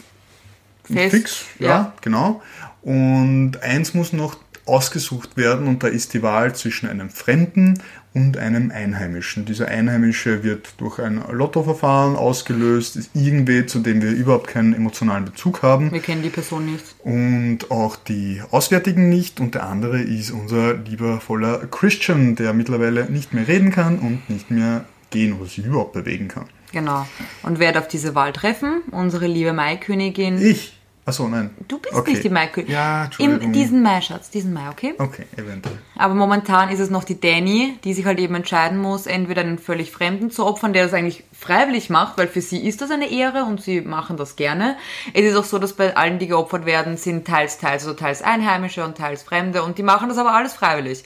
Fest, fix. Ja, ja. genau. Und eins muss noch ausgesucht werden und da ist die Wahl zwischen einem Fremden und einem Einheimischen. Dieser Einheimische wird durch ein Lottoverfahren ausgelöst, ist irgendwie, zu dem wir überhaupt keinen emotionalen Bezug haben. Wir kennen die Person nicht. Und auch die Auswärtigen nicht. Und der andere ist unser liebervoller Christian, der mittlerweile nicht mehr reden kann und nicht mehr gehen oder sich überhaupt bewegen kann. Genau. Und wer darf diese Wahl treffen? Unsere liebe Maikönigin. Ich? Achso, nein. Du bist Okay. nicht die Maikönigin. Ja, Im diesen Mai, Schatz, diesen Mai, okay? Okay, eventuell. Aber momentan ist es noch die Danny, die sich halt eben entscheiden muss, entweder einen völlig Fremden zu opfern, der das eigentlich freiwillig macht, weil für sie ist das eine Ehre und sie machen das gerne. Es ist auch so, dass bei allen, die geopfert werden, sind teils, teils, also teils Einheimische und teils Fremde und die machen das aber alles freiwillig.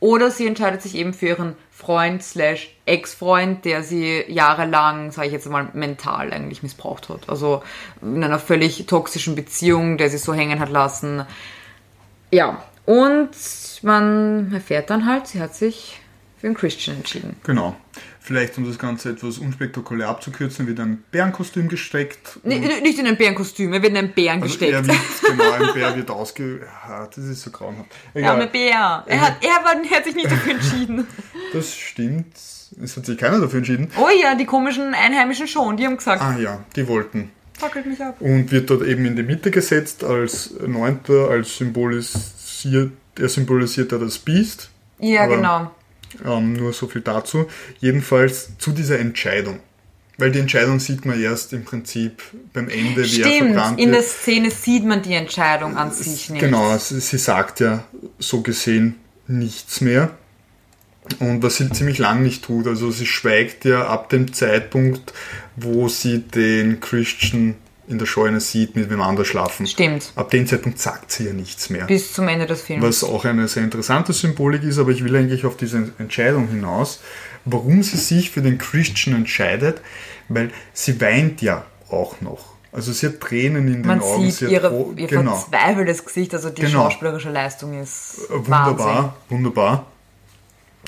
Oder sie entscheidet sich eben für ihren Freund slash Ex-Freund, der sie jahrelang, sage ich jetzt mal, mental eigentlich missbraucht hat. Also in einer völlig toxischen Beziehung, der sie so hängen hat lassen. Ja, und man erfährt dann halt, sie hat sich für einen Christian entschieden. Genau. Vielleicht, um das Ganze etwas unspektakulär abzukürzen, wird ein Bärenkostüm gesteckt. N nicht in ein Bärenkostüm, er wird in einen Bären Also gesteckt. er wird, genau, ein Bär wird ausge... Ja, das ist so grauenhaft. Der Egal. arme Bär. Er hat, er, war, er hat sich nicht dafür entschieden. Das stimmt. Es hat sich keiner dafür entschieden. Oh ja, die komischen Einheimischen schon, die haben gesagt, Ah ja, die wollten. fackelt mich ab. Und wird dort eben in die Mitte gesetzt als Neunter, als symbolisiert, er symbolisiert da das Biest. Ja, Aber- genau. Ähm, nur so viel dazu. Jedenfalls zu dieser Entscheidung. Weil die Entscheidung sieht man erst im Prinzip beim Ende, wie er Stimmt, verbrannt in der wird. Szene sieht man die Entscheidung an sich nicht. Genau, sie, sie sagt ja so gesehen nichts mehr. Und was sie ziemlich lang nicht tut. Also sie schweigt ja ab dem Zeitpunkt, wo sie den Christian in der Scheune sieht, mit wem anders schlafen. Stimmt. Ab dem Zeitpunkt sagt sie ja nichts mehr. Bis zum Ende des Films. Was auch eine sehr interessante Symbolik ist, aber ich will eigentlich auf diese Entscheidung hinaus. Warum sie sich für den Christian entscheidet, weil sie weint ja auch noch. Also sie hat Tränen in den Man Augen. sieht sie ihre, ihr genau. verzweifeltes Gesicht, also die Genau. schauspielerische Leistung ist Wunderbar, Wahnsinn. wunderbar.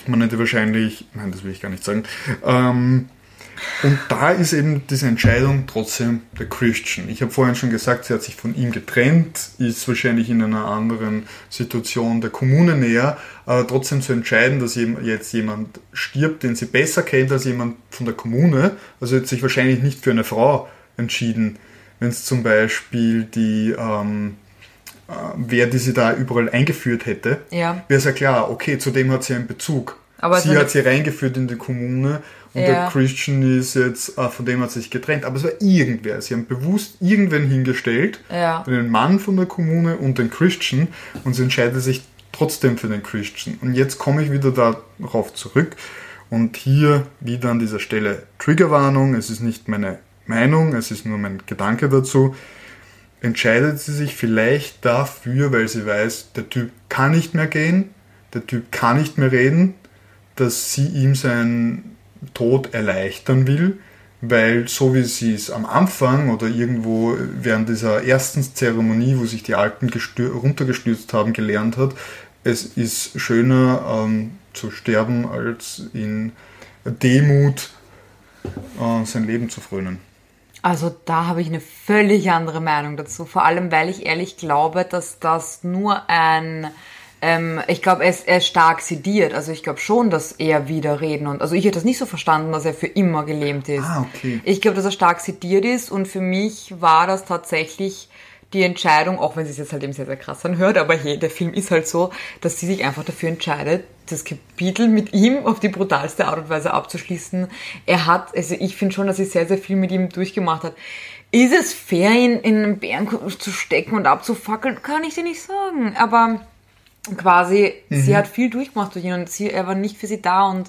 Man hätte wahrscheinlich, nein, das will ich gar nicht sagen. Ähm, und da ist eben diese Entscheidung trotzdem der Christian. Ich habe vorhin schon gesagt, sie hat sich von ihm getrennt, ist wahrscheinlich in einer anderen Situation der Kommune näher, aber trotzdem zu entscheiden, dass jetzt jemand stirbt, den sie besser kennt als jemand von der Kommune, also hat sich wahrscheinlich nicht für eine Frau entschieden, wenn es zum Beispiel die ähm, äh, wer die sie da überall eingeführt hätte, Ja. wäre es ja klar, okay, zu dem hat sie einen Bezug. Aber sie hat sie reingeführt in die Kommune und Ja. der Christian ist jetzt, äh, von dem hat sich getrennt. Aber es war irgendwer. Sie haben bewusst irgendwen hingestellt, Ja. den Mann von der Kommune und den Christian und sie entscheidet sich trotzdem für den Christian. Und jetzt komme ich wieder darauf zurück und hier wieder an dieser Stelle Triggerwarnung. Es ist nicht meine Meinung, es ist nur mein Gedanke dazu entscheidet sie sich vielleicht dafür, weil sie weiß, der Typ kann nicht mehr gehen, der Typ kann nicht mehr reden, dass sie ihm seinen Tod erleichtern will, weil so wie sie es am Anfang oder irgendwo während dieser ersten Zeremonie, wo sich die Alten gestür- runtergestürzt haben, gelernt hat, es ist schöner ähm, zu sterben, als in Demut äh, sein Leben zu frönen. Also da habe ich eine völlig andere Meinung dazu. Vor allem, weil ich ehrlich glaube, dass das nur ein, ähm, ich glaube, er ist, er ist stark sediert. Also ich glaube schon, dass er wieder reden und, also ich hätte das nicht so verstanden, dass er für immer gelähmt ist. Ah, okay. Ich glaube, dass er stark sediert ist und für mich war das tatsächlich die Entscheidung, auch wenn sie es jetzt halt eben sehr, sehr krass anhört, aber hey, der Film ist halt so, dass sie sich einfach dafür entscheidet, das Kapitel mit ihm auf die brutalste Art und Weise abzuschließen. Er hat, also ich finde schon, dass sie sehr, sehr viel mit ihm durchgemacht hat. Ist es fair, ihn in einen Bären zu stecken und abzufackeln? Kann ich dir nicht sagen. Aber quasi, sie hat viel durchgemacht durch ihn und sie, er war nicht für sie da und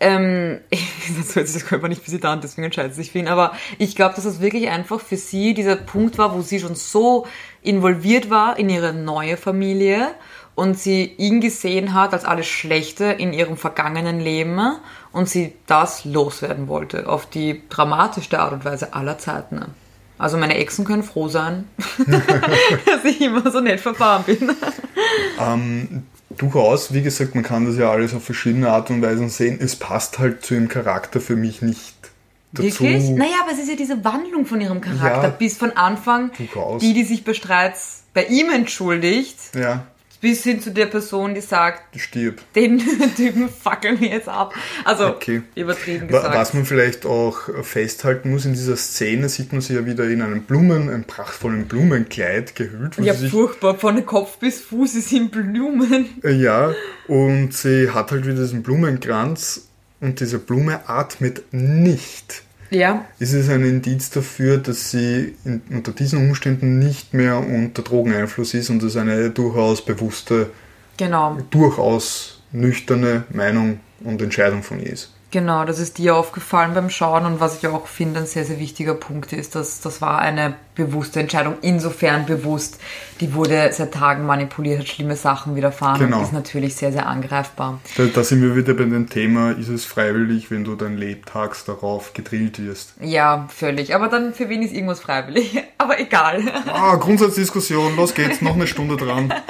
ähm, hört sich das Körper nicht für sie da und deswegen entscheidet sie sich für ihn. Aber ich glaube, dass das wirklich einfach für sie dieser Punkt war, wo sie schon so involviert war in ihre neue Familie und sie ihn gesehen hat als alles Schlechte in ihrem vergangenen Leben und sie das loswerden wollte auf die dramatischste Art und Weise aller Zeiten. Also meine Exen können froh sein, dass ich immer so nett verfahren bin. Ähm, durchaus, wie gesagt, man kann das ja alles auf verschiedene Art und Weisen sehen. Es passt halt zu ihrem Charakter für mich nicht dazu. Wirklich? Naja, aber es ist ja diese Wandlung von ihrem Charakter Ja. bis von Anfang, Durchaus. die, die sich bei Streits bei ihm entschuldigt, Ja, bis hin zu der Person, die sagt, Stirb. den Typen fackeln wir jetzt ab. Also Okay. übertrieben gesagt. Was man vielleicht auch festhalten muss, in dieser Szene sieht man sie ja wieder in einem Blumen, einem prachtvollen Blumenkleid gehüllt. ja, furchtbar. Von Kopf bis Fuß ist in Blumen. äh, ja, und sie hat halt wieder diesen Blumenkranz und diese Blume atmet nicht. Ja, Ist es ein Indiz dafür, dass sie in, unter diesen Umständen nicht mehr unter Drogeneinfluss ist und es eine durchaus bewusste, genau. durchaus nüchterne Meinung und Entscheidung von ihr ist? Genau, das ist dir aufgefallen beim Schauen und was ich auch finde, ein sehr, sehr wichtiger Punkt ist, dass das war eine bewusste Entscheidung, insofern bewusst, die wurde seit Tagen manipuliert, hat schlimme Sachen widerfahren Genau. und ist natürlich sehr, sehr angreifbar. Da, da sind wir wieder bei dem Thema, ist es freiwillig, wenn du dein Lebtags darauf gedrillt wirst? Ja, völlig. Aber dann für wen ist irgendwas freiwillig? Aber egal. Ah, Grundsatzdiskussion, los geht's, noch eine Stunde dran.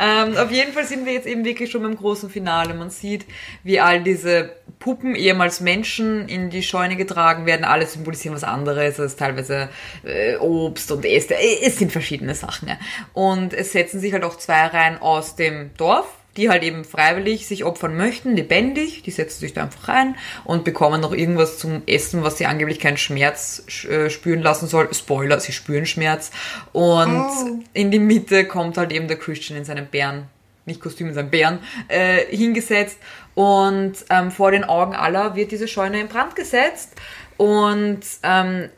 Ähm, auf jeden Fall sind wir jetzt eben wirklich schon beim großen Finale. Man sieht, wie all diese Puppen, ehemals Menschen, in die Scheune getragen werden. Alle symbolisieren was anderes. Es ist teilweise äh, Obst und Äste. Es sind verschiedene Sachen. Ja. Und es setzen sich halt auch zwei Reihen aus dem Dorf die halt eben freiwillig sich opfern möchten, lebendig, die setzen sich da einfach rein und bekommen noch irgendwas zum Essen, was sie angeblich keinen Schmerz äh, spüren lassen soll. Spoiler, sie spüren Schmerz. Und in die Mitte kommt halt eben der Christian in seinem Bären, nicht Kostüm, in seinem Bären, äh, hingesetzt. Und ähm, vor den Augen aller wird diese Scheune in Brand gesetzt. Und ähm,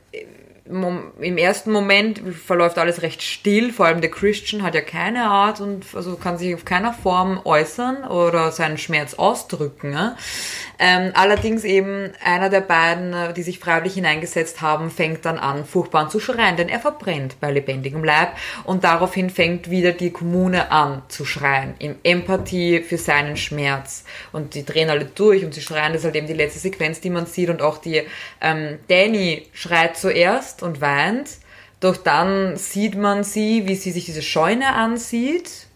im ersten Moment verläuft alles recht still, vor allem der Christian hat ja keine Art und also kann sich auf keiner Form äußern oder seinen Schmerz ausdrücken. Ähm, allerdings eben einer der beiden, äh, die sich freiwillig hineingesetzt haben, fängt dann an, furchtbar zu schreien, denn er verbrennt bei lebendigem Leib und daraufhin fängt wieder die Kommune an zu schreien, in Empathie für seinen Schmerz und die drehen alle durch und sie schreien, das ist halt eben die letzte Sequenz, die man sieht und auch die ähm, Danny schreit zuerst und weint, doch dann sieht man sie, wie sie sich diese Scheune ansieht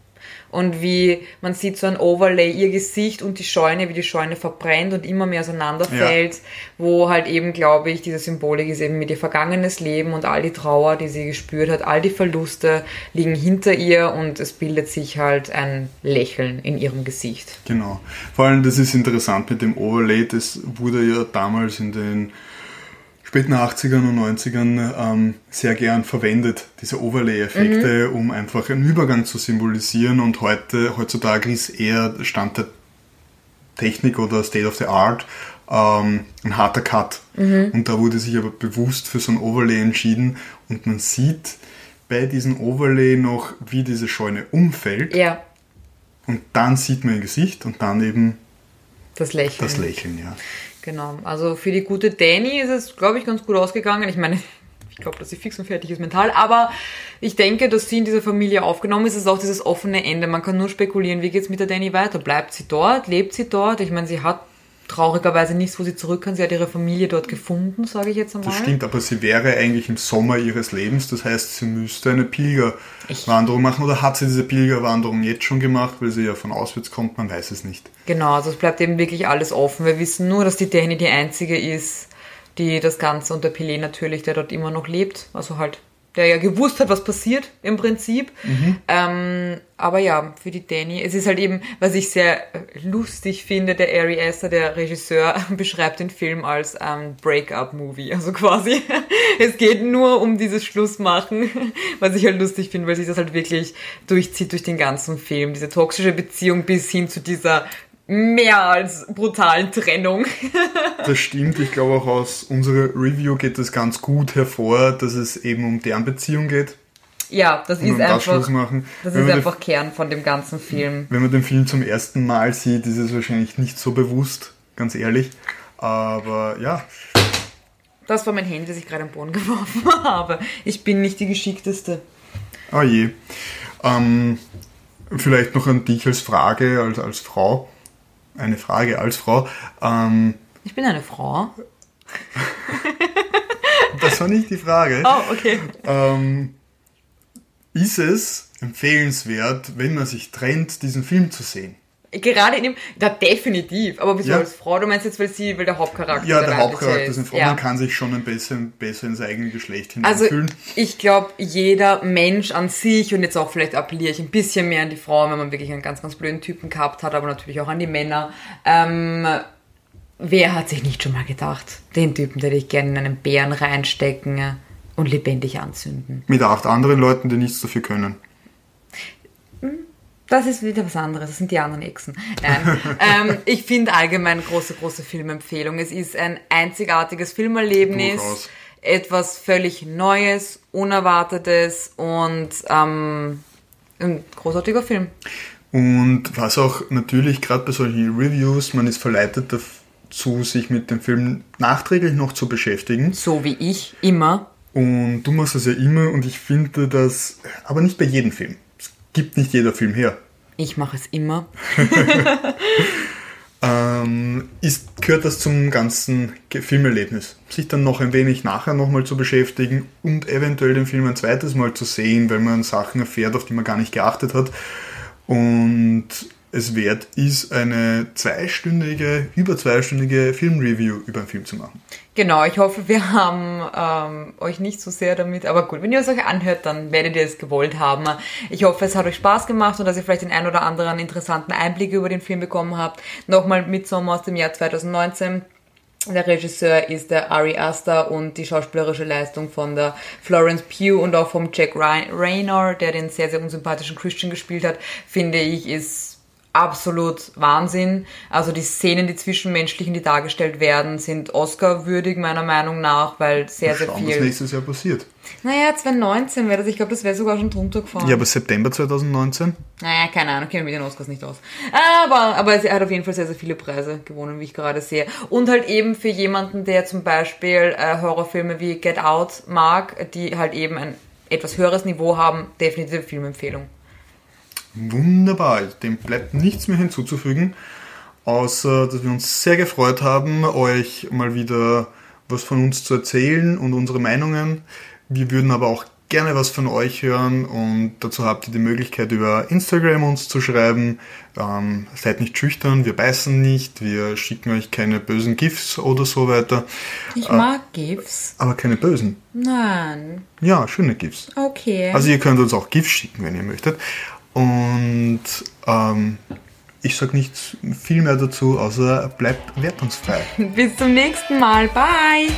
und wie man sieht so ein Overlay, ihr Gesicht und die Scheune, wie die Scheune verbrennt und immer mehr auseinanderfällt, wo halt eben, glaube ich, diese Symbolik ist eben mit ihr vergangenes Leben und all die Trauer, die sie gespürt hat, all die Verluste liegen hinter ihr und es bildet sich halt ein Lächeln in ihrem Gesicht. Genau. Vor allem, das ist interessant mit dem Overlay, das wurde ja damals in den späten 80ern und 90ern ähm, sehr gern verwendet, diese Overlay-Effekte, um einfach einen Übergang zu symbolisieren und heute, heutzutage ist eher Stand der Technik oder State of the Art ähm, ein harter Cut. Und da wurde sich aber bewusst für so ein Overlay entschieden und man sieht bei diesem Overlay noch, wie diese Scheune umfällt Ja, und dann sieht man ihr Gesicht und dann eben das Lächeln. das Lächeln, ja. Genau. Also für die gute Danny ist es, glaube ich, ganz gut ausgegangen. Ich meine, ich glaube, dass sie fix und fertig ist mental, aber ich denke, dass sie in dieser Familie aufgenommen ist, ist auch dieses offene Ende. Man kann nur spekulieren, wie geht's mit der Danny weiter? Bleibt sie dort? Lebt sie dort? Ich meine, sie hat traurigerweise nichts, wo sie zurück kann. Sie hat ihre Familie dort gefunden, sage ich jetzt einmal. Das stimmt, aber sie wäre eigentlich im Sommer ihres Lebens, das heißt, sie müsste eine Pilgerwanderung machen oder hat sie diese Pilgerwanderung jetzt schon gemacht, weil sie ja von auswärts kommt, man weiß es nicht. Genau, also es bleibt eben wirklich alles offen. Wir wissen nur, dass die Danny die einzige ist, die das Ganze und der Pelé natürlich, der dort immer noch lebt, also halt, der ja gewusst hat, was passiert im Prinzip. Ähm, aber ja, für die Danny, es ist halt eben, was ich sehr lustig finde, der Ari Aster, der Regisseur, beschreibt den Film als ähm, Break-up-Movie. Also quasi, es geht nur um dieses Schlussmachen, was ich halt lustig finde, weil sich das halt wirklich durchzieht durch den ganzen Film. Diese toxische Beziehung bis hin zu dieser mehr als brutalen Trennung. Das stimmt, ich glaube auch aus unserer Review geht es ganz gut hervor, dass es eben um deren Beziehung geht. Ja, das ist das einfach, machen. das Wenn ist einfach Kern von dem ganzen Film. Den, wenn man den Film zum ersten Mal sieht, ist es wahrscheinlich nicht so bewusst, ganz ehrlich. Aber ja, Das war mein Handy, das ich gerade am Boden geworfen habe. Ich bin nicht die geschickteste. oh je. Ähm, vielleicht noch an dich als Frage, als, als Frau. Eine Frage als Frau. Ähm, Ich bin eine Frau. das war nicht die Frage. Oh, okay. Ähm, ist es empfehlenswert, wenn man sich trennt, diesen Film zu sehen? Gerade in dem, da definitiv. Aber wieso Ja. als Frau? Du meinst jetzt, weil sie, weil der Hauptcharakter Ja, der Hauptcharakter ist eine Frau, Ja. man kann sich schon ein bisschen besser ins eigene Geschlecht Also hineinfühlen. ich glaube, jeder Mensch an sich und jetzt auch vielleicht appelliere ich ein bisschen mehr an die Frauen, wenn man wirklich einen ganz, ganz blöden Typen gehabt hat, aber natürlich auch an die Männer. Ähm, wer hat sich nicht schon mal gedacht, den Typen, der ich gerne in einen Bären reinstecken und lebendig anzünden? Mit acht anderen Leuten, die nichts dafür können. Das ist wieder was anderes, das sind die anderen Echsen. Nein, ähm, ich finde allgemein große, große Filmempfehlung. Es ist ein einzigartiges Filmerlebnis, Durchaus. etwas völlig Neues, Unerwartetes und ähm, ein großartiger Film. Und was auch natürlich gerade bei solchen Reviews, man ist verleitet dazu, sich mit dem Film nachträglich noch zu beschäftigen. So wie ich immer. Und du machst das ja immer und ich finde das, aber nicht bei jedem Film. Es gibt nicht jeder Film her. Ich mache es immer. Ähm, ist, gehört das zum ganzen Filmerlebnis. Sich dann noch ein wenig nachher nochmal zu beschäftigen und eventuell den Film ein zweites Mal zu sehen, weil man Sachen erfährt, auf die man gar nicht geachtet hat. Und es wert ist, eine zweistündige, über zweistündige Filmreview über einen Film zu machen. Genau, ich hoffe, wir haben ähm, euch nicht so sehr damit, aber gut, wenn ihr es euch anhört, dann werdet ihr es gewollt haben. Ich hoffe, es hat euch Spaß gemacht und dass ihr vielleicht den ein oder anderen interessanten Einblick über den Film bekommen habt. Nochmal Midsommar aus dem Jahr 2019. Der Regisseur ist der Ari Aster und die schauspielerische Leistung von der Florence Pugh und auch vom Jack Ray- Raynor, der den sehr, sehr unsympathischen Christian gespielt hat, finde ich, ist absolut Wahnsinn. Also die Szenen, die zwischenmenschlichen, die dargestellt werden, sind Oscar-würdig meiner Meinung nach, weil sehr, sehr Schauen, was viel... nächstes Jahr passiert. Naja, 2019 wäre das, ich glaube, das wäre sogar schon drunter gefahren. Ja, aber September 2019? Naja, keine Ahnung, kenne mich mit den Oscars nicht aus. Aber, aber er hat auf jeden Fall sehr, sehr viele Preise gewonnen, wie ich gerade sehe. Und halt eben für jemanden, der zum Beispiel äh, Horrorfilme wie Get Out mag, die halt eben ein etwas höheres Niveau haben, definitive Filmempfehlung. Wunderbar, dem bleibt nichts mehr hinzuzufügen, außer dass wir uns sehr gefreut haben, euch mal wieder was von uns zu erzählen und unsere Meinungen. Wir würden aber auch gerne was von euch hören und dazu habt ihr die Möglichkeit über Instagram uns zu schreiben. Ähm, seid nicht schüchtern, wir beißen nicht, wir schicken euch keine bösen GIFs oder so weiter, Ich mag GIFs. aber keine bösen. Nein. Ja, schöne GIFs. Okay. Also ihr könnt uns auch GIFs schicken, wenn ihr möchtet. Und ähm, ich sage nichts viel mehr dazu, außer bleibt wertungsfrei. Bis zum nächsten Mal. Bye.